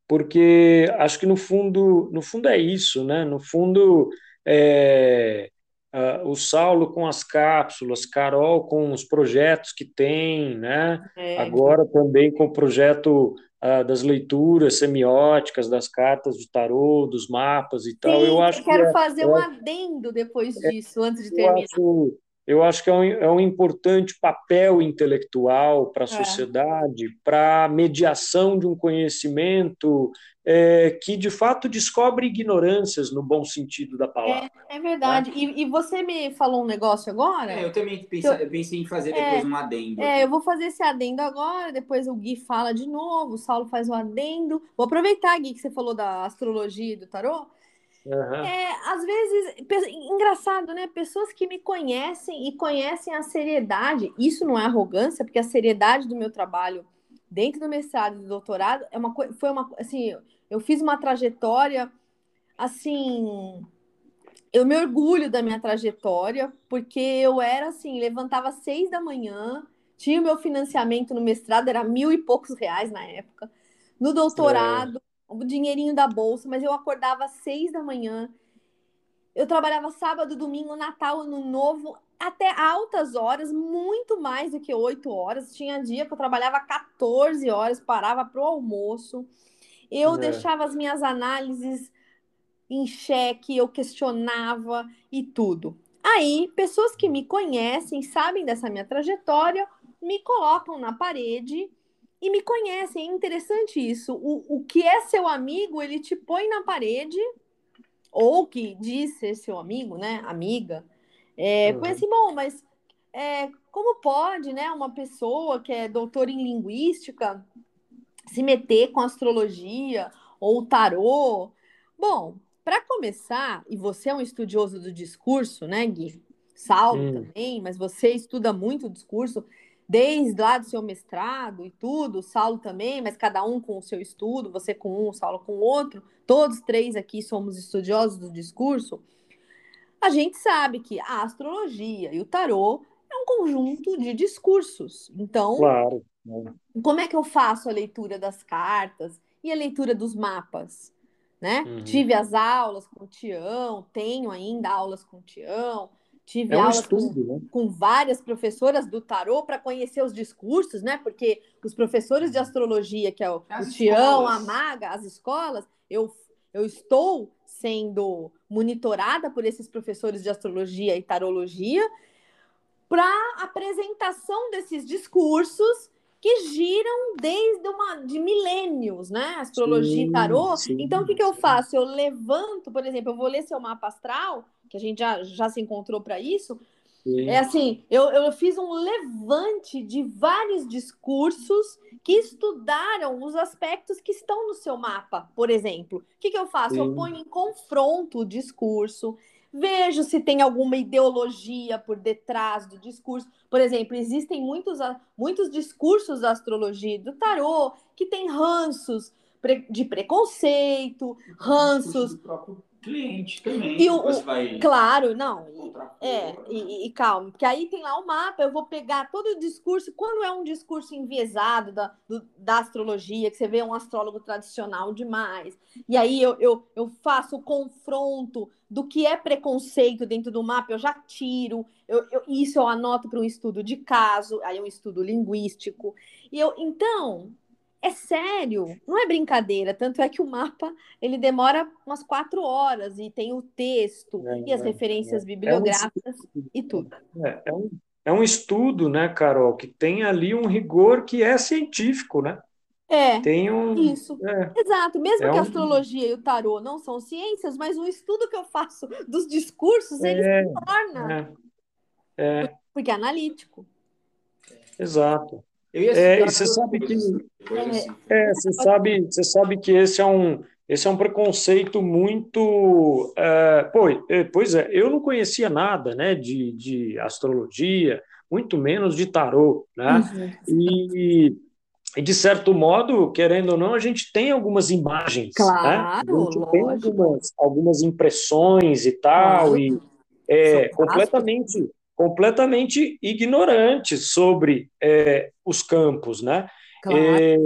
porque acho que no fundo, no fundo é isso, né? No fundo, é, ah, o Saulo com as cápsulas, Carol com os projetos que tem, né? É, Agora também com o projeto ah, das leituras semióticas, das cartas de tarô, dos mapas e tal. Sim, Eu acho que quero é- fazer eu um adendo depois disso, antes de eu terminar. acho, eu acho que é um, é um importante papel intelectual para a É. sociedade, para a mediação de um conhecimento é, que, de fato, descobre ignorâncias no bom sentido da palavra. É verdade. E, e você me falou um negócio agora? É, eu também pensei, eu pensei em fazer depois um adendo. É, eu vou fazer esse adendo agora, depois o Gui fala de novo, o Saulo faz o adendo. Vou aproveitar, Gui, que você falou da astrologia e do tarô. Aham. É, às vezes, engraçado, né? Pessoas que me conhecem e conhecem a seriedade, isso não é arrogância, porque a seriedade do meu trabalho dentro do mestrado e do doutorado é uma foi uma, assim, eu fiz uma trajetória, assim, eu me orgulho da minha trajetória, porque eu era assim, levantava às seis da manhã, tinha o meu financiamento no mestrado, era mil e poucos reais na época, no doutorado, o dinheirinho da bolsa, mas eu acordava às seis da manhã, eu trabalhava sábado, domingo, Natal, Ano Novo, até altas horas, muito mais do que oito horas. Tinha dia que eu trabalhava 14 horas, parava para o almoço. Eu É. deixava as minhas análises em xeque, eu questionava e tudo. Aí, pessoas que me conhecem, sabem dessa minha trajetória, me colocam na parede e me conhecem. É interessante isso. O, o que é seu amigo, ele te põe na parede, ou que diz ser seu amigo, né? Amiga. É, Uhum. Assim, bom, mas é, como pode, né? Uma pessoa que é doutora em linguística se meter com astrologia ou tarô. Bom, para começar, e você é um estudioso do discurso, né, Gui? Saulo hum. também, mas você estuda muito o discurso desde lá do seu mestrado e tudo, Saulo também, mas cada um com o seu estudo, você com um, Saulo com outro, todos três aqui somos estudiosos do discurso. A gente sabe que a astrologia e o tarô é um conjunto de discursos. Então, claro. como é que eu faço a leitura das cartas e a leitura dos mapas? Né? Uhum. Tive as aulas com o Tião, tenho ainda aulas com o Tião, tive é um aulas estudo, com, né? com, várias professoras do tarô para conhecer os discursos, né? Porque os professores de astrologia, que é o, o Tião, a Maga, as escolas, eu, eu estou sendo monitorada por esses professores de astrologia e tarologia para apresentação desses discursos que giram desde uma de milênios, né? Astrologia sim, e tarô. Sim, então, o que, que eu faço? Eu levanto, por exemplo, eu vou ler seu mapa astral, que a gente já, já se encontrou para isso. Sim. É assim, eu, eu fiz um levante de vários discursos que estudaram os aspectos que estão no seu mapa, por exemplo. O que, que eu faço? Eu ponho em confronto o discurso, vejo se tem alguma ideologia por detrás do discurso. Por exemplo, existem muitos, muitos discursos da astrologia do tarô que têm ranços de preconceito, ranços cliente também. E o, vai... Claro, não. É, e, e, calma, porque aí tem lá o mapa, eu vou pegar todo o discurso, quando é um discurso enviesado da, do, da astrologia, que você vê um astrólogo tradicional demais, e aí eu, eu, eu faço o confronto do que é preconceito dentro do mapa, eu já tiro, eu, eu isso eu anoto para um estudo de caso, aí um estudo linguístico. E eu, então, é sério, não é brincadeira. Tanto é que o mapa ele demora umas quatro horas e tem o texto é, e as é, referências é, bibliográficas é um e tudo. É, é, um, é um estudo, né, Carol, que tem ali um rigor que é científico, né? É, tem um, isso. É. Exato. Mesmo que a astrologia e o tarô não são ciências, mas o estudo que eu faço dos discursos, ele se torna. É. Porque é analítico. Exato. É, e você sabe que é, você sabe, você sabe que esse é um esse é um preconceito muito é, é, pois é, eu não conhecia nada, né, de, de astrologia, muito menos de tarô, né? Uhum. E, e de certo modo, querendo ou não, a gente tem algumas imagens, claro, né? A gente tem algumas, algumas impressões e tal, claro. e é completamente completamente ignorantes sobre é, os campos, né? Claro. É,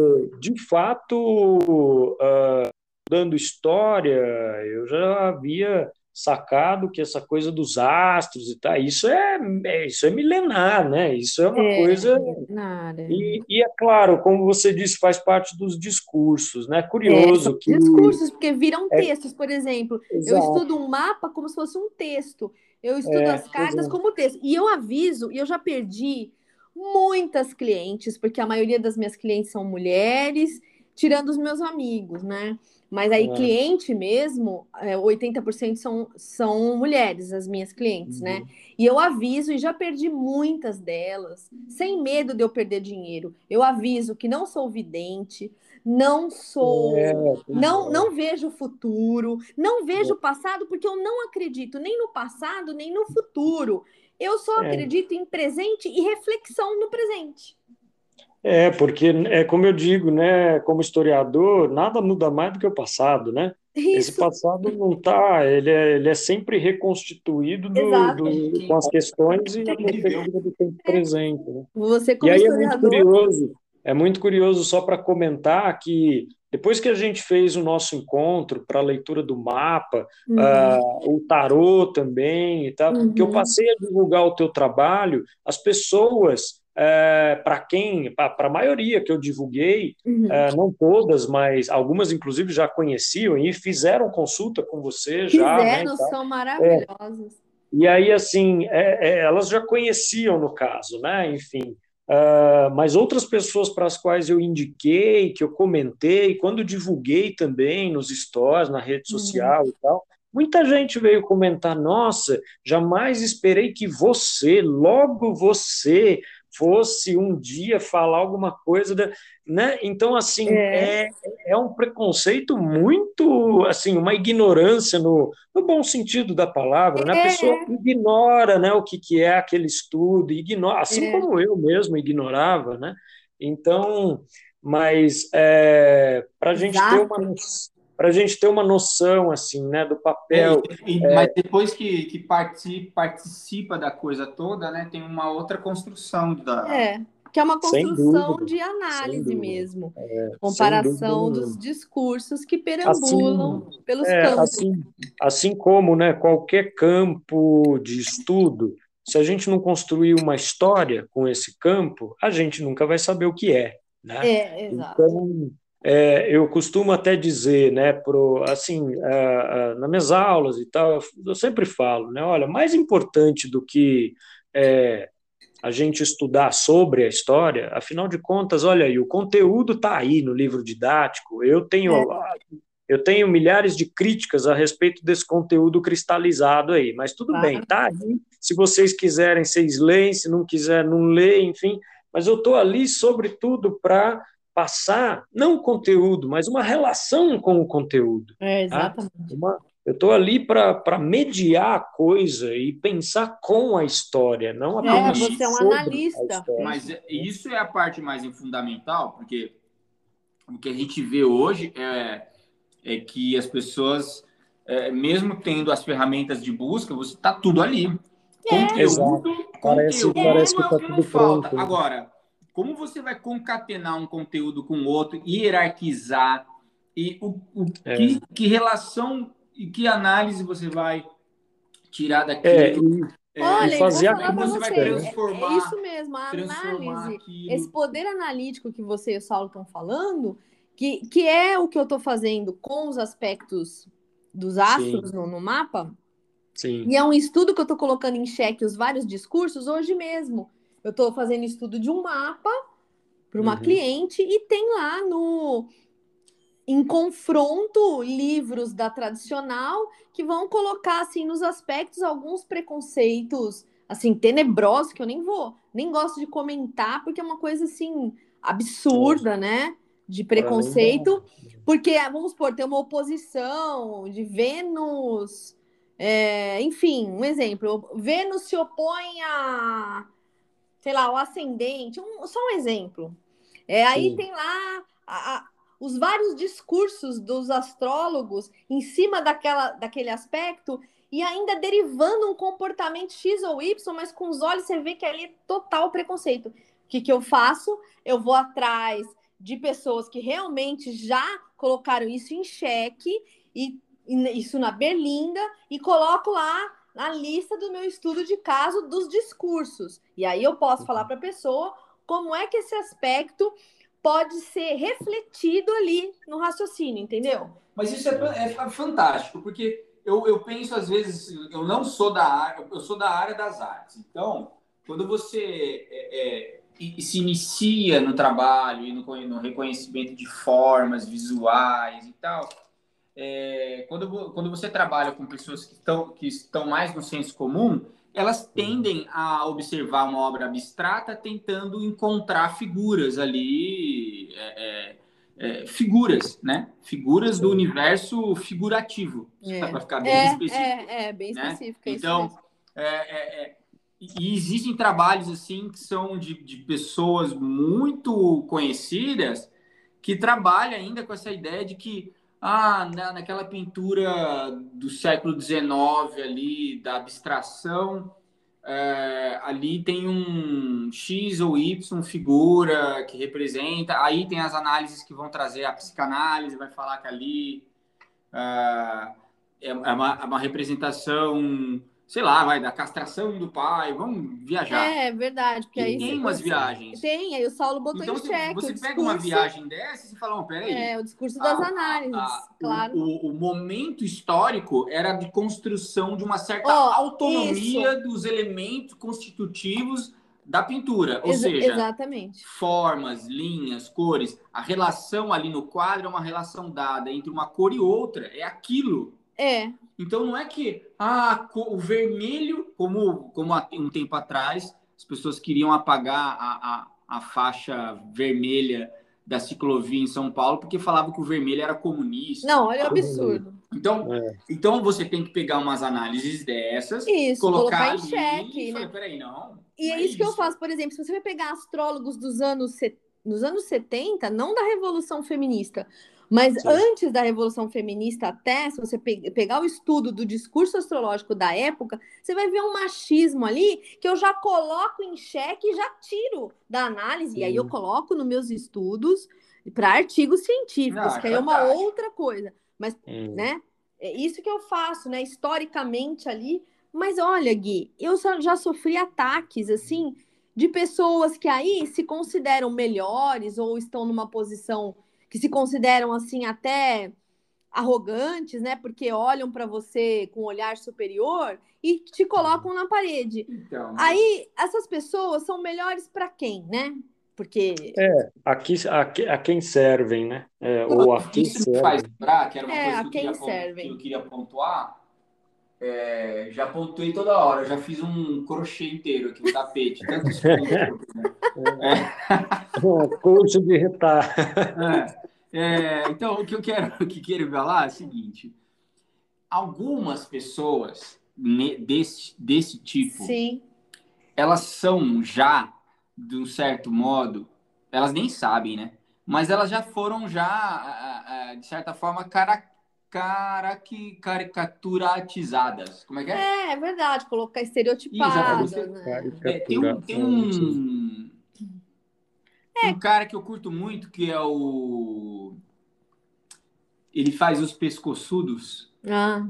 de fato, uh, dando história, eu já havia sacado que essa coisa dos astros e tal, isso é, é isso é milenar, né? Isso é uma é, coisa e, e, é claro, como você disse, faz parte dos discursos, né? Curioso é, que discursos porque viram é textos, por exemplo, Exato. eu estudo um mapa como se fosse um texto. Eu estudo é, as cartas é. como texto. E eu aviso, e eu já perdi muitas clientes, porque a maioria das minhas clientes são mulheres, tirando os meus amigos, né? Mas aí, é. cliente mesmo, 80% é, são, são mulheres, as minhas clientes, né? uhum. né? E eu aviso, e já perdi muitas delas, sem medo de eu perder dinheiro. Eu aviso que não sou vidente, não sou, é, não, é. não vejo o futuro, não vejo o passado, porque eu não acredito nem no passado, nem no futuro. Eu só é. acredito em presente e reflexão no presente. É, porque é como eu digo, né, como historiador, nada muda mais do que o passado, né? Isso. Esse passado não está, ele é, ele é sempre reconstituído do, do, com as questões e a perspectiva do tempo presente. Né? Você como e aí historiador... é muito curioso, é muito curioso só para comentar que depois que a gente fez o nosso encontro para a leitura do mapa, uhum. uh, o tarô também e tal, uhum. que eu passei a divulgar o teu trabalho, as pessoas é, para quem, para a maioria que eu divulguei, uhum. é, não todas, mas algumas inclusive já conheciam e fizeram consulta com você já. Fizeram, né, são maravilhosas. É, e aí, assim, é, é, elas já conheciam no caso, né? Enfim, Uh, mas outras pessoas para as quais eu indiquei, que eu comentei, quando divulguei também nos stores, na rede uhum. social uhum. e tal, muita gente veio comentar: nossa, jamais esperei que você, logo você, fosse um dia falar alguma coisa, da, né? Então, assim, é. é. É, um preconceito muito, assim, uma ignorância no, no bom sentido da palavra, né? A pessoa é. ignora, né, o que, que é aquele estudo, ignora, assim é. como eu mesmo ignorava, né? Então, mas é, para a gente ter uma para a gente ter uma noção assim, né, do papel. É, e, é... Mas depois que, que participa, participa da coisa toda, né, tem uma outra construção da. É, que é uma construção de análise mesmo, é, comparação dos discursos que perambulam assim, pelos é, campos. Assim, assim como, né, qualquer campo de estudo, se a gente não construir uma história com esse campo, a gente nunca vai saber o que é. Né? É, exato. Então, é, eu costumo até dizer, né, pro, assim, é, nas minhas aulas e tal, eu sempre falo, né, olha, mais importante do que é, a gente estudar sobre a história, afinal de contas, olha aí, o conteúdo está aí no livro didático, eu tenho, é. eu tenho milhares de críticas a respeito desse conteúdo cristalizado aí, mas tudo bem, tá aí, se vocês quiserem, vocês leem, se não quiser, não leem, enfim, mas eu estou ali, sobretudo, para passar, não o conteúdo, mas uma relação com o conteúdo. É, tá? exatamente. Tá? Uma, eu estou ali para mediar a coisa e pensar com a história, não é, apenas É, você é um analista. Mas isso é a parte mais fundamental, porque o que a gente vê hoje é, é que as pessoas, é, mesmo tendo as ferramentas de busca, você está tudo ali. É. Conteúdo, Exato. Parece, conteúdo parece que está é tudo falta. Pronto. Agora, como você vai concatenar um conteúdo com outro, hierarquizar, e o, o é. que, que, relação e que análise você vai tirar daquilo? É, e, é, Olha, fazer vou falar para você, é, é, isso mesmo, a análise, aquilo. esse poder analítico que você e o Saulo estão falando, que, que é o que eu estou fazendo com os aspectos dos astros no, no, mapa, Sim. e é um estudo que eu estou colocando em xeque os vários discursos hoje mesmo. Eu estou fazendo estudo de um mapa para uma uhum. cliente e tem lá no em confronto livros da tradicional que vão colocar assim nos aspectos alguns preconceitos assim tenebrosos que eu nem vou nem gosto de comentar porque é uma coisa assim absurda, né? De preconceito, porque vamos supor tem uma oposição de Vênus, é, enfim, um exemplo, Vênus se opõe a sei lá, o ascendente, um, só um exemplo. É, aí tem lá a, a, os vários discursos dos astrólogos em cima daquela, daquele aspecto e ainda derivando um comportamento X ou Y, mas com os olhos você vê que ali é total preconceito. O que, que eu faço? Eu vou atrás de pessoas que realmente já colocaram isso em xeque e, e isso na berlinda e coloco lá na lista do meu estudo de caso dos discursos. E aí eu posso falar para a pessoa como é que esse aspecto pode ser refletido ali no raciocínio, entendeu? Mas isso é, é fantástico, porque eu, eu penso às vezes, eu não sou da área, eu sou da área das artes. Então, quando você é, é, se inicia no trabalho e no, no reconhecimento de formas visuais e tal, é, quando, quando você trabalha com pessoas que estão, que estão mais no senso comum, elas tendem a observar uma obra abstrata tentando encontrar figuras ali, é, é, é figuras, né? Figuras do universo figurativo, é. para ficar bem é, específico. É, é, bem né? específico. Então, e existem trabalhos assim que são de, de pessoas muito conhecidas que trabalham ainda com essa ideia de que ah, na, naquela pintura do século XIX ali, da abstração, é, ali tem um X ou Y figura que representa, aí tem as análises que vão trazer a psicanálise, vai falar que ali é, é uma, é uma representação sei lá, vai, da castração do pai, vamos viajar. É, verdade. Porque aí tem umas viagens. Tem, aí o Saulo botou então, em xeque. Você pega discurso... uma viagem dessa e fala, oh, peraí. É, o discurso das a, análises, a, claro. O, o, momento histórico era de construção de uma certa oh, autonomia isso. dos elementos constitutivos da pintura, ou Ex seja, exatamente. formas, linhas, cores, a relação ali no quadro é uma relação dada entre uma cor e outra, é aquilo. É. Então não é que ah, o vermelho, como, como há um tempo atrás, as pessoas queriam apagar a, a, a faixa vermelha da ciclovia em São Paulo porque falavam que o vermelho era comunista. Não, olha o absurdo. Então, É. então você tem que pegar umas análises dessas, Isso, colocar, colocar em ali xeque, e né? peraí, não. E não é isso que eu faço, por exemplo, se você vai pegar astrólogos dos anos, nos anos 70, não da Revolução Feminista, mas Sim. antes da Revolução Feminista até, se você pe- pegar o estudo do discurso astrológico da época, você vai ver um machismo ali que eu já coloco em xeque e já tiro da análise, e aí eu Sim. coloco nos meus estudos para artigos científicos, Ah, que aí é uma outra coisa Hum. né? É isso que eu faço, né? Historicamente ali. Mas olha, Gui, eu já sofri ataques, assim, de pessoas que aí se consideram melhores ou estão numa posição que se consideram, assim, até arrogantes, né? Porque olham para você com um olhar superior e te colocam na parede. Então, Aí, essas pessoas são melhores para quem, né? Porque Aqui, aqui, a quem servem, né? É, ou a quem Isso me faz lembrar, que era uma É, coisa a que eu, quem queria, que eu queria pontuar. É, já pontuei toda hora, já fiz um crochê inteiro aqui, um tapete, tantos pontos. né? Curso de retar. É, é, então, o que eu quero, o que quero falar é o seguinte: algumas pessoas desse, desse tipo, sim, elas são já, de um certo modo, elas nem sabem, né? Mas elas já foram já, de certa forma, cara, cara, caricaturatizadas. Como é que é? é, é verdade, colocar Isso, estereotipada, você- né? É, tem um, tem um, um cara que eu curto muito que é o ele faz os pescoçudos Ah.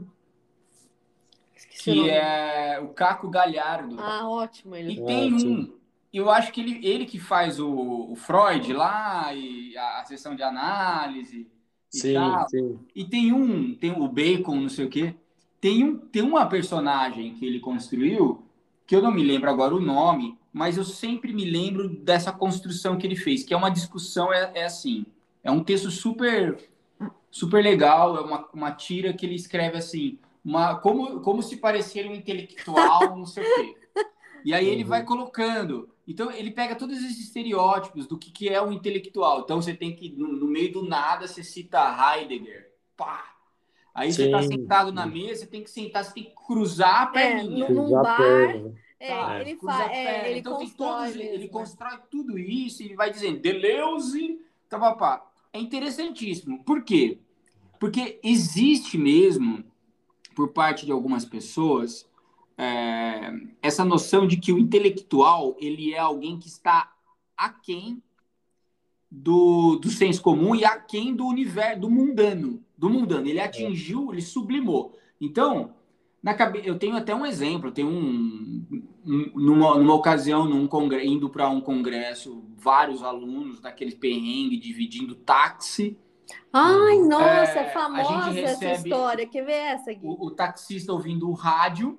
Esqueci que é o Caco Galhardo Ah, ótimo ele. e Ah, tem um eu acho que ele, ele que faz o, o Freud lá e a, a sessão de análise e Sim, tal sim. e tem um tem o Bacon não sei o quê tem um tem uma personagem que ele construiu que eu não me lembro agora o nome, mas eu sempre me lembro dessa construção que ele fez, que é uma discussão, é, é assim, é um texto super super legal, é uma, uma tira que ele escreve assim, uma, como, como se parecer um intelectual, não sei o quê. E aí ele Uhum. vai colocando. Então ele pega todos esses estereótipos do que, que é um intelectual. Então você tem que, no, no meio do nada, você cita Heidegger. Pá! Aí você está Sim. sentado na mesa, você tem que sentar, você tem que cruzar a É, perninha. no- num bar, pega. É, Tá, ele faz, perna. ele então tem constrói todos, mesmo, ele né? constrói tudo isso e vai dizendo Deleuze, tá, pá, pá. É interessantíssimo. Por quê? Porque existe mesmo, por parte de algumas pessoas, é, essa noção de que o intelectual ele é alguém que está aquém do, do senso comum e aquém do universo, do mundano. Do mundano. Ele atingiu, ele sublimou. Então, na cabe... eu tenho até um exemplo. Tem um, um- numa, numa ocasião, num congre... indo para um congresso, vários alunos daquele perrengue dividindo táxi. Ai, nossa, É, é, a famosa essa história. Quer ver essa, Gui? o, o taxista ouvindo o rádio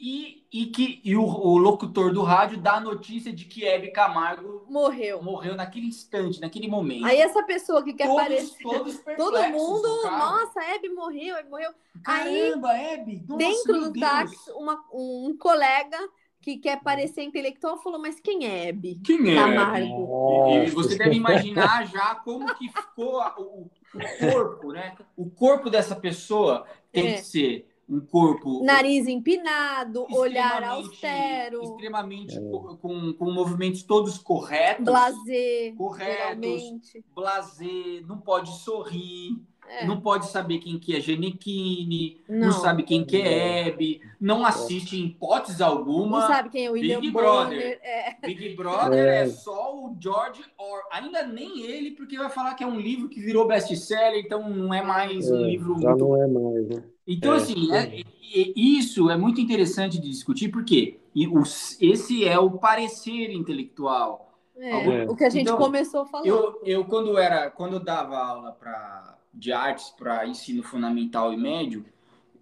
e, e, que, e o, o locutor do rádio dá a notícia de que Hebe Camargo Morreu. morreu naquele instante, naquele momento. Aí essa pessoa que quer todos, aparecer. todos Todo mundo, nossa, Hebe morreu, Hebe morreu. aí, Caramba, Hebe! Nossa, Dentro do Deus. táxi, uma- um colega que quer parecer intelectual falou: Mas quem é Hebe? Quem é? Camargo. E Nossa. você deve imaginar já como que ficou a- o, o corpo, né? O corpo dessa pessoa tem É. que ser um corpo Nariz empinado, olhar austero, extremamente co- com, com movimentos todos corretos, blazer, corretos, geralmente. blazer, não pode sorrir, É. não pode saber quem que é Genequine, não. Não. sabe quem que é Hebe, não assiste em hipótese alguma. Não sabe quem é o William Big Bonner. Brother. É. Big Brother é. É. só o George Orwell. Ainda nem ele, porque vai falar que é um livro que virou best-seller, então não é mais um É, livro já não é mais, né? então, É, assim, isso é muito interessante de discutir, porque esse é o parecer intelectual. É, É. O que a gente Então, começou falando. Eu, eu quando era, quando eu dava aula pra, de artes para ensino fundamental e médio,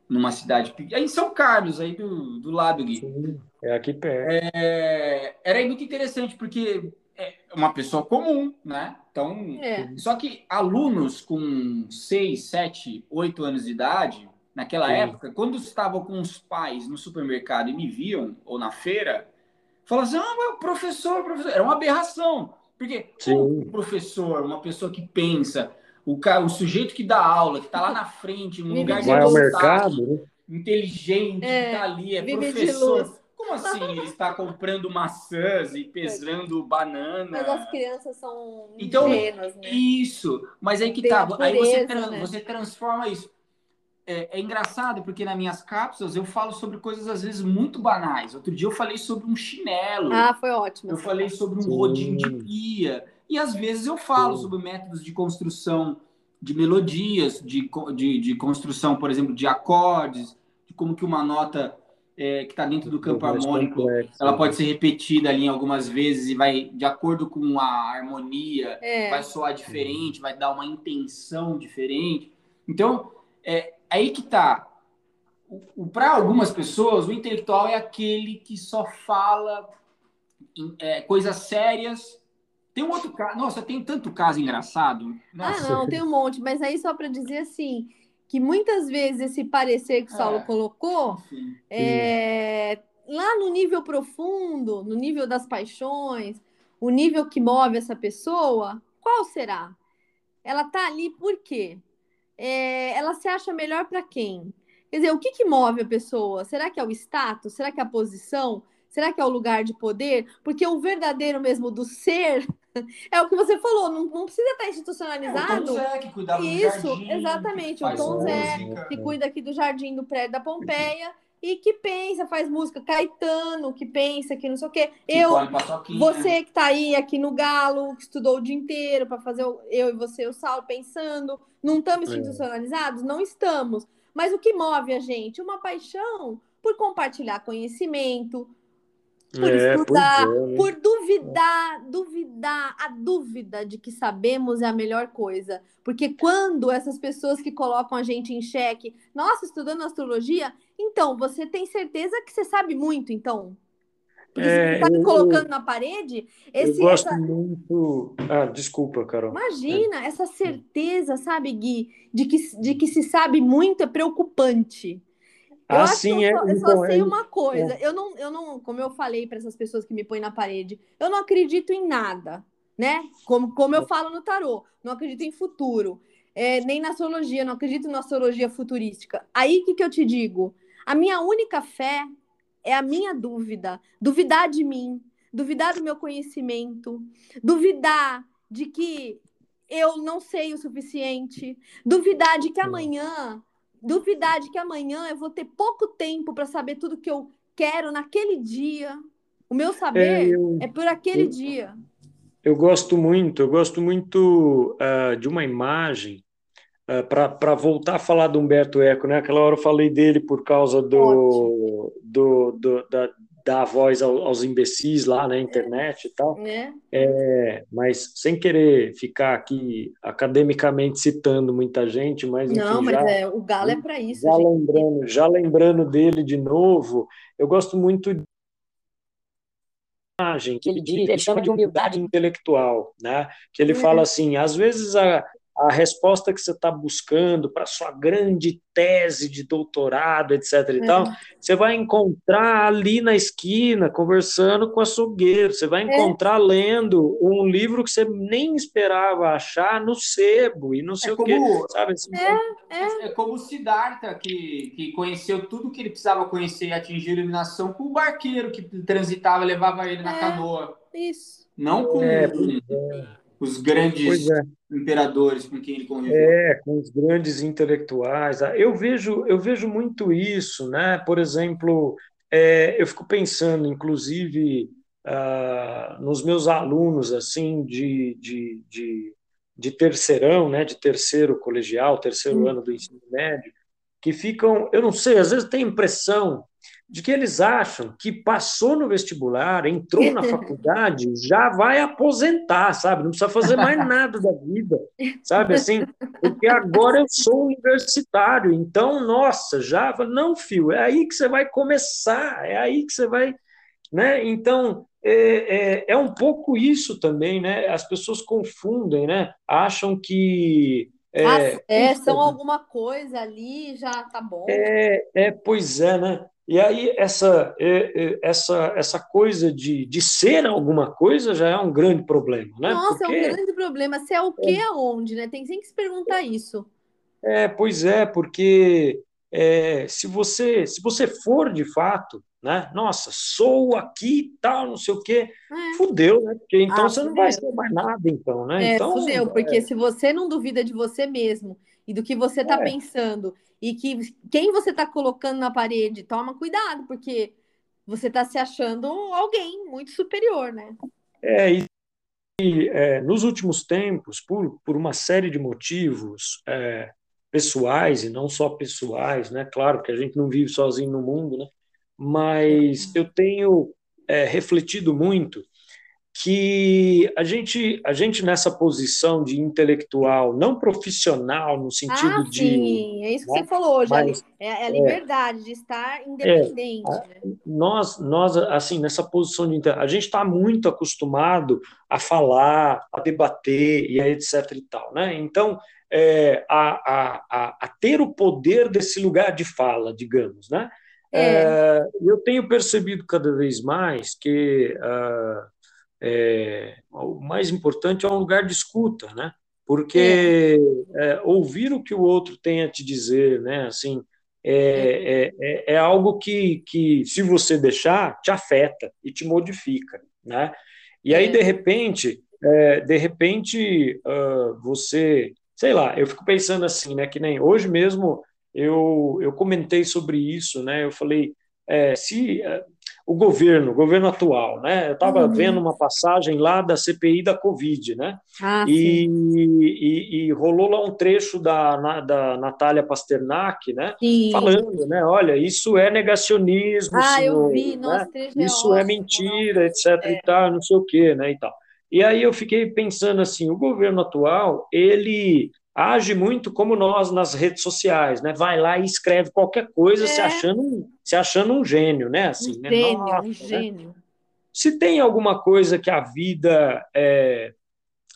numa cidade pequena, em São Carlos, aí do, do lado, Gui, Sim, é aqui perto. é, era muito interessante, porque é uma pessoa comum, né? Então, É. só que alunos com 6, 7, 8 anos de idade, naquela Sim. época, quando estavam com os pais no supermercado e me viam, ou na feira, Fala assim, ah, mas o professor, professor. Era uma aberração. Porque Sim. o professor, uma pessoa que pensa, o, cara, o sujeito que dá aula, que está lá na frente, num lugar de Vai ao mercado, né? inteligente, É, que está ali, é professor. Como assim? Ele está comprando maçãs e pesando banana. Mas as crianças são Então, ingênuas, né? Isso, mas aí que Tem tá. a Aí você, pureza, né? você transforma isso. É, é engraçado porque nas minhas cápsulas eu falo sobre coisas às vezes muito banais. Outro dia eu falei sobre um chinelo. Ah, foi ótimo. Eu falei sobre um Sim. rodinho de pia. E às vezes eu falo sobre métodos de construção de melodias, de, de, de construção, por exemplo, de acordes, de como que uma nota é, que está dentro do campo Mais harmônico complexo, ela né? pode ser repetida ali algumas vezes e vai, de acordo com a harmonia, É. vai soar diferente, vai dar uma intenção diferente. Então, é aí que tá. Para algumas pessoas, o intelectual é aquele que só fala em, é, coisas sérias. Tem um outro caso. Nossa, tem tanto caso engraçado. Ah, Nossa, não, tem um monte, mas aí só para dizer assim, que muitas vezes esse parecer que o Saulo É. colocou, é, lá no nível profundo, no nível das paixões, o nível que move essa pessoa, qual será? Ela tá ali por quê? É, ela se acha melhor para quem? Quer dizer, o que, que move a pessoa? Será que é o status? Será que é a posição? Será que é o lugar de poder? Porque o verdadeiro mesmo do ser é o que você falou, não, não precisa estar É, o institucionalizado. Tom Zé que cuidava do Isso, jardim, exatamente, o Tom Zé, música. que cuida aqui do jardim do prédio da Pompeia e que pensa, faz música Caetano, que pensa que não sei o quê. que Eu, você que tá aí aqui no Galo, que estudou o dia inteiro para fazer o- eu e você, o Saulo, pensando, não estamos É. institucionalizados? Não estamos. Mas o que move a gente? Uma paixão por compartilhar conhecimento, por É, estudar, é, né? por duvidar, duvidar, a dúvida de que sabemos é a melhor coisa. Porque quando essas pessoas que colocam a gente em xeque, nossa, estudando astrologia, então você tem certeza que você sabe muito, então. Porque É, você está eu- colocando na parede, Eu esse, gosto essa- muito. Ah, desculpa, Carol. imagina essa certeza, sabe, Gui, de que, de que se sabe muito é preocupante. Eu acho Assim que é. eu só, eu só sei é- uma coisa. Eu não, eu não, como eu falei para essas pessoas que me põem na parede, eu não acredito em nada, né? Como, como eu falo no tarô, não acredito em futuro, é, nem na astrologia, não acredito na astrologia futurística. Aí o que, que eu te digo? A minha única fé é a minha dúvida, duvidar de mim, duvidar do meu conhecimento, duvidar de que eu não sei o suficiente, duvidar de que amanhã, duvidar de que amanhã eu vou ter pouco tempo para saber tudo que eu quero naquele dia. O meu É, saber eu, é por aquele eu- dia. eu gosto muito, eu gosto muito ah, de uma imagem para voltar a falar do Humberto Eco, né? Aquela hora eu falei dele por causa do, do, do- da, da voz ao- aos imbecis lá na internet e tal. Né? É, mas sem querer ficar aqui academicamente citando muita gente, mas enfim, Não, mas já, é, o galo é para isso, já gente. lembrando, já lembrando dele de novo, eu gosto muito de imagem que Ele ele chama de humildade. intelectual, né? Que ele É. fala assim, às vezes a, a resposta que você está buscando para sua grande tese de doutorado, etc. e É. tal, você vai encontrar ali na esquina, conversando com açougueiro, você vai É. encontrar lendo um livro que você nem esperava achar no sebo e não sei É o quê, como, sabe? Assim, é como o Siddhartha, que, que conheceu tudo que ele precisava conhecer e atingiu a iluminação com o barqueiro que transitava levava ele na É. canoa. Isso. Não com É, os grandes é. imperadores com quem ele conviveu. É, com os grandes intelectuais. Ah, Eu vejo, eu vejo muito isso, né? Por exemplo, é, eu fico pensando, inclusive, ah, nos meus alunos, assim, de, de, de, de terceirão, né? De terceiro colegial, terceiro Hum. ano do ensino médio, que ficam, eu não sei, às vezes tem a impressão de que eles acham que passou no vestibular, entrou na faculdade, já vai aposentar, sabe? Não precisa fazer mais nada da vida, sabe? Assim, porque agora eu sou universitário, então, nossa, já. Não, filho, é aí que você vai começar, é aí que você vai. Né? Então, é, é, é um pouco isso também, né? As pessoas confundem, né? Acham que. É, Ah, é, são alguma coisa ali, já tá bom. é, é, pois é, né? E aí essa, é, é, essa, essa coisa de, de ser alguma coisa já é um grande problema, né? Nossa, Porque... é um grande problema. Se é o que aonde, né? Tem sempre que se perguntar isso. É, pois é, porque é, se você se você for de fato, né? Nossa, sou aqui, tal, não sei o quê, é. fudeu, né? Porque então ah, você não vai ser mais nada, então, né? É, então, fudeu, porque se você não duvida de você mesmo e do que você está pensando e que quem você está colocando na parede, toma cuidado, porque você está se achando alguém muito superior, né? É, e, e é, nos últimos tempos, por, por uma série de motivos é, pessoais e não só pessoais, né? Claro que a gente não vive sozinho no mundo, né? Mas eu tenho é, refletido muito que a gente, a gente nessa posição de intelectual, não profissional no sentido ah, de. Sim, é isso que né? você falou hoje, Mas, é, é a liberdade é, de estar independente. É, né? Nós, nós, assim, nessa posição de a gente está muito acostumado a falar, a debater e etc e tal, né? Então, é, a, a, a, ter o poder desse lugar de fala, digamos, né? É. é eu tenho percebido cada vez mais que uh, é, o mais importante é um lugar de escuta, né? Porque é. é. ouvir o que o outro tem a te dizer, né? Assim, é, é, é, algo que, que, se você deixar, te afeta e te modifica, né? E aí, de repente, de repente, uh, você, sei lá, eu fico pensando assim, né? Que nem hoje mesmo eu, eu comentei sobre isso, né? Eu falei, se o governo, o governo atual, né? Eu estava uhum. vendo uma passagem lá da CPI da Covid, né? Ah, e, e, e, rolou lá um trecho da, da Natália Pasternak, né? Sim. Falando, né? Olha, isso é negacionismo, ah, senhor, eu vi, né? isso é, mentira, etc. É. e tal, não sei o quê, né? E tal. E aí eu fiquei pensando assim, o governo atual, ele age muito como nós nas redes sociais, né? Vai lá e escreve qualquer coisa é. se, achando, se achando um gênio, né? Assim, um né? gênio, Nossa, um né? gênio. Né? Se tem alguma coisa que a vida, é,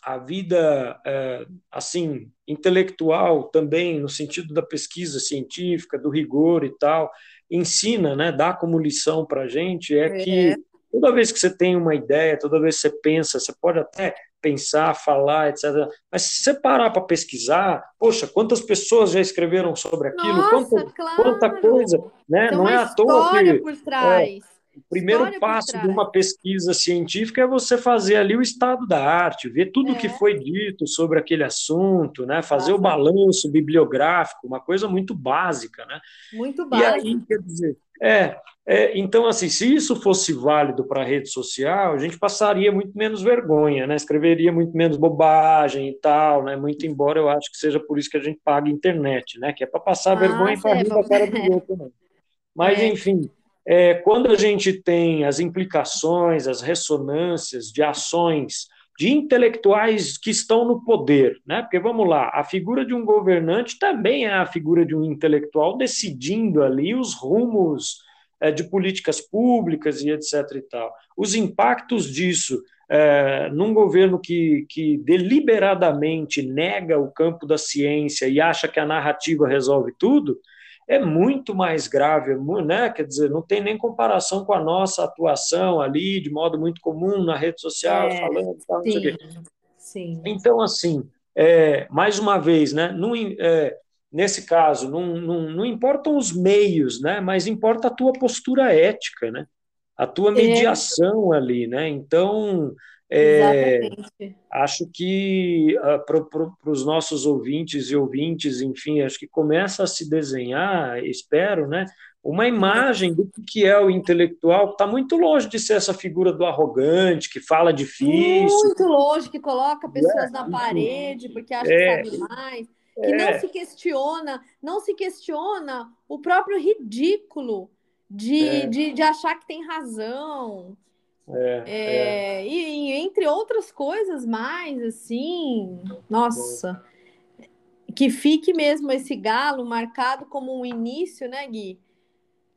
a vida, é, assim, intelectual também, no sentido da pesquisa científica, do rigor e tal, ensina, né? Dá como lição para a gente é, é que toda vez que você tem uma ideia, toda vez que você pensa, você pode até pensar, falar, etc. Mas se você parar para pesquisar, poxa, quantas pessoas já escreveram sobre aquilo? Nossa, quanta, claro. quanta coisa, né? Tem Não é à toa que por trás. É, o primeiro história passo de uma pesquisa científica é você fazer ali o estado da arte, ver tudo o é. que foi dito sobre aquele assunto, né? Fazer o balanço bibliográfico, uma coisa muito básica, né? Muito básica. E aí, quer dizer, é, é, então, assim, se isso fosse válido para a rede social, a gente passaria muito menos vergonha, né? Escreveria muito menos bobagem e tal, né? Muito embora eu acho que seja por isso que a gente paga a internet, né? Que é para passar ah, vergonha para rir da cara do outro, né? Mas, é. enfim, é, quando a gente tem as implicações, as ressonâncias de ações de intelectuais que estão no poder, né? Porque vamos lá, a figura de um governante também é a figura de um intelectual decidindo ali os rumos é, de políticas públicas e etc. e tal. Os impactos disso é, num governo que, que deliberadamente nega o campo da ciência e acha que a narrativa resolve tudo, é muito mais grave, né? Quer dizer, não tem nem comparação com a nossa atuação ali, de modo muito comum na rede social, é, falando, tal, sim, não sei o quê. Sim. Então, assim, é, mais uma vez, né? Não, é, nesse caso, não, não, não, importam os meios, né? Mas importa a tua postura ética, né? A tua é. mediação ali, né? Então, é, acho que uh, ah, para os nossos ouvintes e ouvintes, enfim, acho que começa a se desenhar, espero, né, uma imagem do que é o intelectual, está muito longe de ser essa figura do arrogante, que fala difícil. Muito longe, que coloca pessoas é, na parede porque acha é, que sabe mais, que é. não se questiona, não se questiona o próprio ridículo de, é. de, de achar que tem razão. É, é, e, e, entre outras coisas mais, assim, nossa, que fique mesmo esse galo marcado como um início, né, Gui?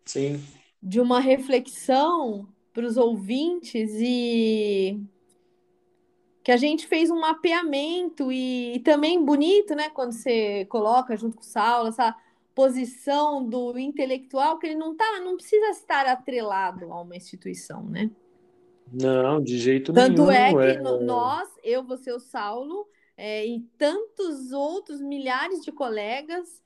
Sim. De uma reflexão para os ouvintes e que a gente fez um mapeamento e, e, também bonito, né, quando você coloca junto com o Saulo essa posição do intelectual que ele não tá, não precisa estar atrelado a uma instituição, né? Não, de jeito Tanto nenhum. é que é... nós, eu, você, o Saulo, é, e tantos outros milhares de colegas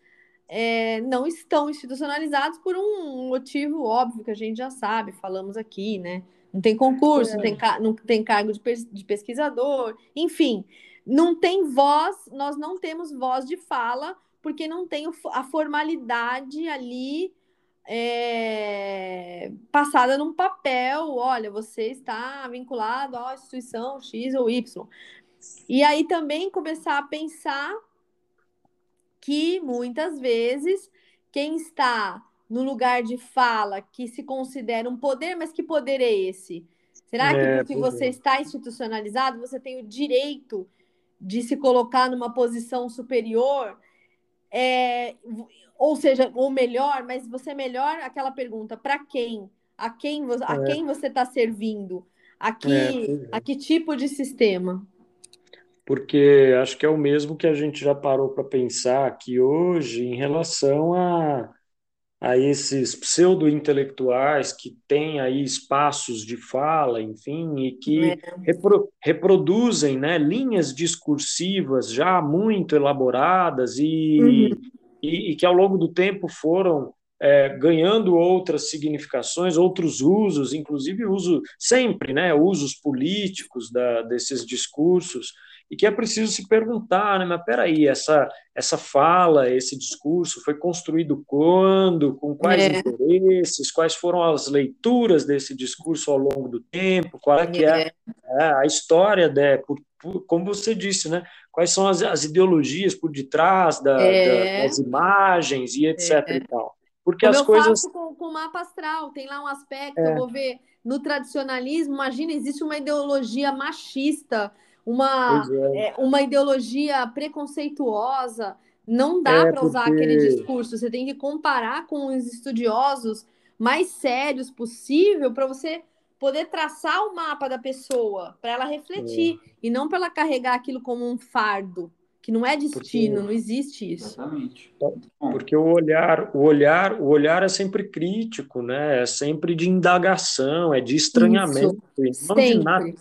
é, não estão institucionalizados por um motivo óbvio que a gente já sabe, falamos aqui, né? Não tem concurso, é. não, tem não tem cargo de, de pesquisador, enfim, não tem voz, nós não temos voz de fala, porque não tem a formalidade ali é, passada num papel. Olha, você está vinculado à instituição X ou Y. E aí também começar a pensar que muitas vezes quem está no lugar de fala que se considera um poder, mas que poder é esse? Será que é, porque você é. está institucionalizado, você tem o direito de se colocar numa posição superior? É, ou seja, ou melhor, mas você é melhor aquela pergunta para quem? A quem, a é. quem você está servindo? A que, é, a que tipo de sistema? porque acho que é o mesmo que a gente já parou para pensar aqui hoje em relação a, a esses pseudo-intelectuais que têm aí espaços de fala, enfim, e que é. repro, reproduzem né, linhas discursivas já muito elaboradas e, uhum. e, e, que ao longo do tempo foram é, ganhando outras significações, outros usos, inclusive uso sempre, né, usos políticos da, desses discursos, e que é preciso se perguntar, né, mas peraí, essa, essa fala, esse discurso foi construído quando, com quais é. interesses, quais foram as leituras desse discurso ao longo do tempo, qual é que é, é a história, né, por, por, como você disse, né, quais são as, as ideologias por detrás da, é. da, das imagens e etc é. e tal. Porque Como as eu coisas... faço com, com o mapa astral, tem lá um aspecto, eu vou ver no tradicionalismo, imagina, existe uma ideologia machista, uma, é. É, uma ideologia preconceituosa. Não dá é para usar porque... aquele discurso. Você tem que comparar com os estudiosos mais sérios possível para você poder traçar o mapa da pessoa, para ela refletir é. e não para ela carregar aquilo como um fardo, que não é destino, porque... não existe isso. Exatamente. Porque o olhar, o olhar, o olhar é sempre crítico, né? É sempre de indagação, é de estranhamento, isso. não sempre. de nada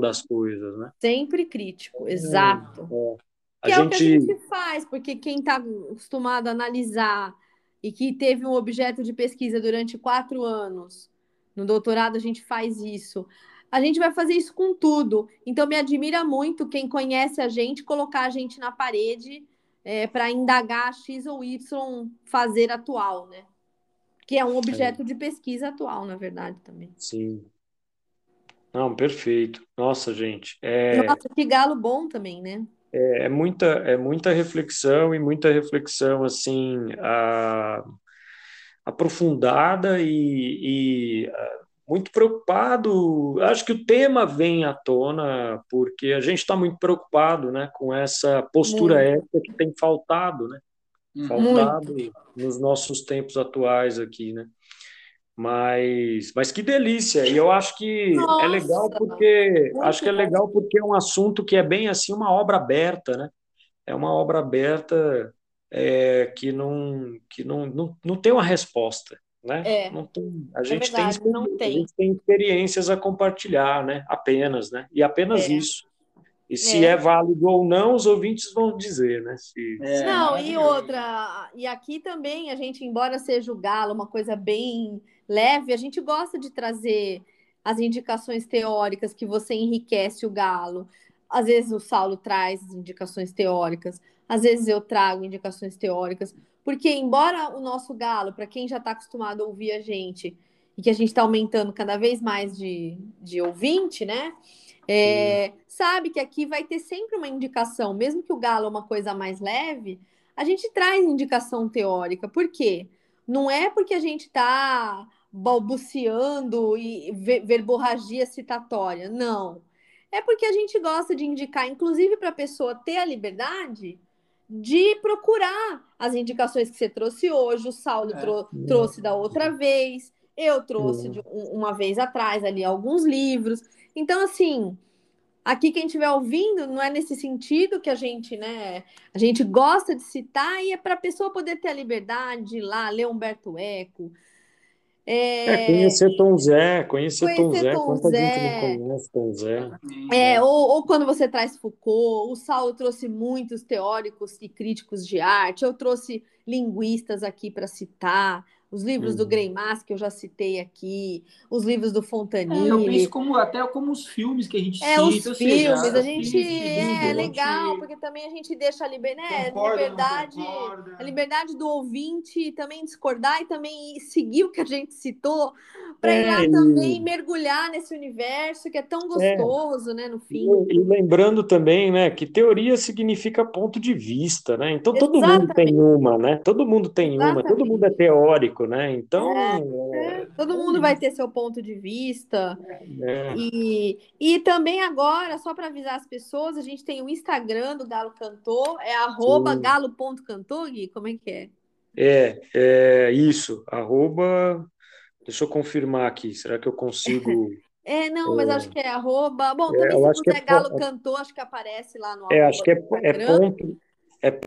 das coisas, né? Sempre crítico, é, exato. É, é. Que é gente... o que a gente faz, porque quem está acostumado a analisar e que teve um objeto de pesquisa durante quatro anos, no doutorado a gente faz isso. A gente vai fazer isso com tudo. Então, me admira muito quem conhece a gente colocar a gente na parede é, para indagar X ou Y fazer atual, né? Que é um objeto é. de pesquisa atual, na verdade, também. Sim. Não, perfeito. Nossa, gente. É, Nossa, que galo bom também, né? é, é muita, é muita reflexão e muita reflexão assim a- aprofundada e, e, ah, muito preocupado. Acho que o tema vem à tona porque a gente está muito preocupado, né, com essa postura Muito, ética que tem faltado, né? Uhum. Faltado muito. nos nossos tempos atuais aqui, né? Mas, mas que delícia! E eu acho que é legal Nossa, porque acho que é legal porque é um assunto que é bem assim uma obra aberta, né? É uma obra aberta é, que não que não, não, não tem uma resposta, né? É, Não tem, a é gente tem verdade, não experi- a tem. gente tem experiências a compartilhar, né? Apenas, né? E apenas É, isso. E se é. é válido ou não, os ouvintes vão dizer, né? Se, É, Não, e maravilhoso. outra, e aqui também a gente, embora seja o galo, uma coisa bem leve, a gente gosta de trazer as indicações teóricas que você enriquece o galo. Às vezes o Saulo traz indicações teóricas, às vezes eu trago indicações teóricas, porque embora o nosso galo, para quem já está acostumado a ouvir a gente, e que a gente está aumentando cada vez mais de, de ouvinte, né? É, sabe que aqui vai ter sempre uma indicação, mesmo que o galo é uma coisa mais leve, a gente traz indicação teórica. Por quê? Não é porque a gente está balbuciando e ver- verborragia citatória, não. É porque a gente gosta de indicar, inclusive para a pessoa ter a liberdade de procurar as indicações que você trouxe hoje, o Saulo É. trou- trouxe da outra vez, eu trouxe de um- uma vez atrás ali alguns livros. Então, assim, Aqui, quem estiver ouvindo, não é nesse sentido que a gente, né? A gente gosta de citar e é para a pessoa poder ter a liberdade de ir lá ler Humberto Eco. É, é conhecer Tom Zé, conhecer, conhecer Tom Zé, Tom quanta Zé. gente não conhece Tom Zé. É, ou, ou quando você traz Foucault, o Saulo trouxe muitos teóricos e críticos de arte, eu trouxe linguistas aqui para citar, os livros do Uhum. Greimas, que eu já citei aqui, os livros do É, eu penso como, até como os filmes que a gente É, cita, os ou seja, filmes, a os gente filmes é legal, gente porque também a gente deixa a liber- né, concorda liberdade, a liberdade do ouvinte também discordar e também seguir o que a gente citou, para ir É, lá e- também mergulhar nesse universo que é tão gostoso, né, no fim. E, e lembrando também, né, que teoria significa ponto de vista, né? Então todo mundo tem Exatamente. uma, né? Todo mundo tem uma, todo mundo é teórico, né? Então, É, todo mundo vai ter seu ponto de vista. é, E, e também agora, só para avisar as pessoas, a gente tem o Instagram do Galo Cantor, é arroba galo.cantor, Gui, como é que é? é, é isso, arroba, deixa eu confirmar aqui, será que eu consigo? É, não, mas acho que é arroba. Bom, É, também eu se acho que é Galo po- Cantor, acho que aparece lá no É, acho que é, é ponto, é,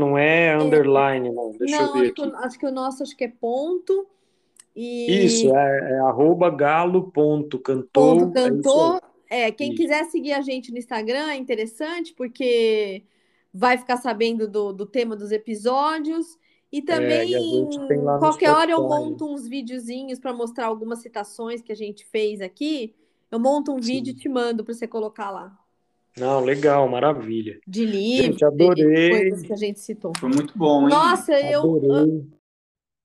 não é underline, não, deixa eu Não, ver acho que, aqui. o- acho que o nosso acho que é ponto. E Isso, é, é arroba galo.cantor, ponto é cantor. É, quem Isso. quiser seguir a gente no Instagram é interessante, porque vai ficar sabendo do, do tema dos episódios. E É, também, e lá no qualquer hora eu monto uns videozinhos para mostrar algumas citações que a gente fez aqui. Eu monto um Sim. vídeo e te mando para você colocar lá. Não, legal, maravilha. De livros, Gente, de adorei. coisas que a gente citou. Foi muito bom, hein? Nossa, eu Adorei.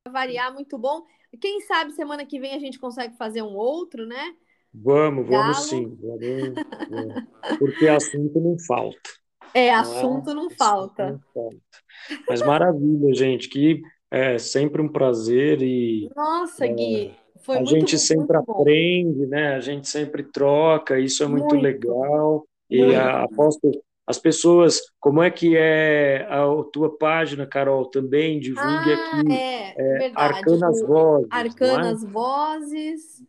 Pra variar, muito bom. Quem sabe semana que vem a gente consegue fazer um outro, né? Vamos, Galo. vamos sim. Vamos, é. Porque assunto não falta. É, é? assunto não falta. não falta. Mas maravilha, gente, que é sempre um prazer e Nossa, Gui, foi a muito, gente sempre muito aprende, né? A gente sempre troca, isso é muito, Muito. legal. E Muito. a, aposto as pessoas, como é que é a tua página, Carol? Também divulgue Ah, aqui é, verdade. Arcanas Vozes, não é? Arcanas Vozes.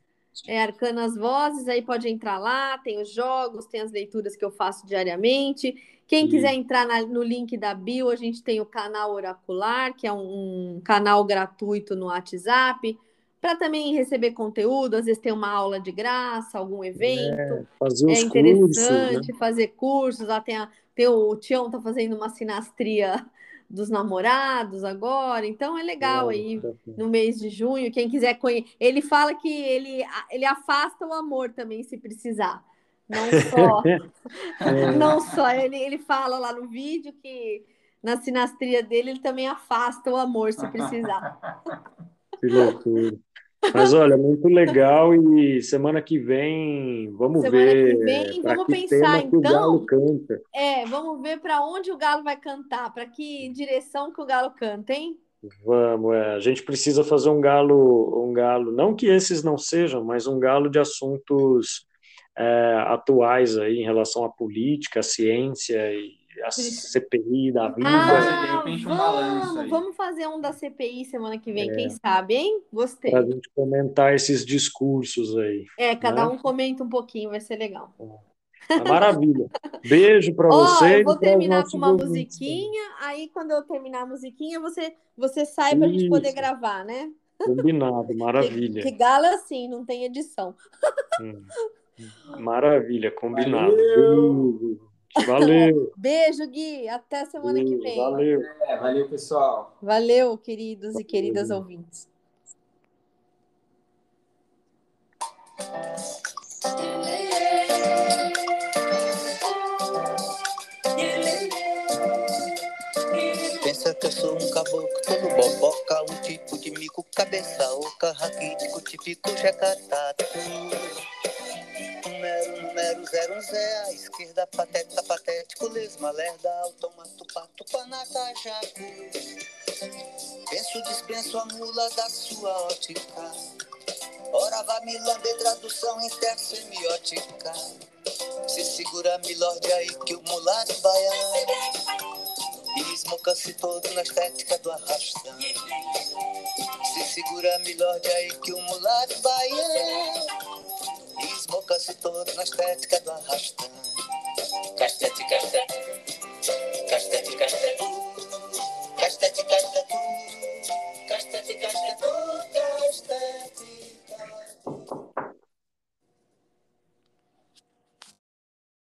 É Arcanas Vozes, aí pode entrar lá, tem os jogos, tem as leituras que eu faço diariamente. Quem quiser entrar na- no link da bio, a gente tem o canal Oracular, que é um, um canal gratuito no WhatsApp, para também receber conteúdo, às vezes tem uma aula de graça, algum evento. Fazer É os cursos, né? interessante fazer cursos. Lá tem, a, tem o, o Tião tá fazendo uma sinastria dos namorados agora, então é legal aí no mês de junho. Quem quiser conhecer, ele fala que ele, ele afasta o amor também, se precisar. Não só, É. não só ele, ele fala lá no vídeo que na sinastria dele ele também afasta o amor, se precisar. Que loucura. Mas olha, muito legal e semana que vem vamos Semana ver que vem, vamos que pensar, o Galo então. canta. É, vamos ver para onde o Galo vai cantar, para que direção que o Galo canta, hein? Vamos, é, a gente precisa fazer um galo, um galo, não que esses não sejam, mas um galo de assuntos é, atuais aí em relação à política, à ciência e a CPI da vida. fazer, de repente, um balanço vamos, aí. vamos fazer um da CPI semana que vem, É. quem sabe, hein? Gostei. para a gente comentar esses discursos aí. É, cada né? um comenta um pouquinho, vai ser legal. Tá maravilha. Beijo para Ó, vocês. eu vou terminar com uma ouvintes musiquinha, aí quando eu terminar a musiquinha, você, você sai pra gente poder gravar, né? Combinado, Que, maravilha. que galo é assim, não tem edição. Hum. Maravilha, combinado. Valeu. Beijo. Valeu. Beijo, Gui. Até semana que vem. Valeu. É, valeu, pessoal. Valeu, queridos e queridas ouvintes. Pensa que eu sou um caboclo todo boboca, um tipo de mico, cabeça oca, raquítico, típico jacatatu. Número, número, zero, um zé, à esquerda, pateta, patético, lesma, lerda, automato, pato, panaca, jacu. Penso, dispenso a mula da sua ótica. Ora, vá me lamber, tradução intersemiótica. Se segura, milord, aí que o mulato baiano. E esmoca-se todo na estética do arrastão. Se segura, milord, aí que o mulato baiano as bocas de touro na estética do arrastão. Castete, castete. Castete, castete. Castete, castete.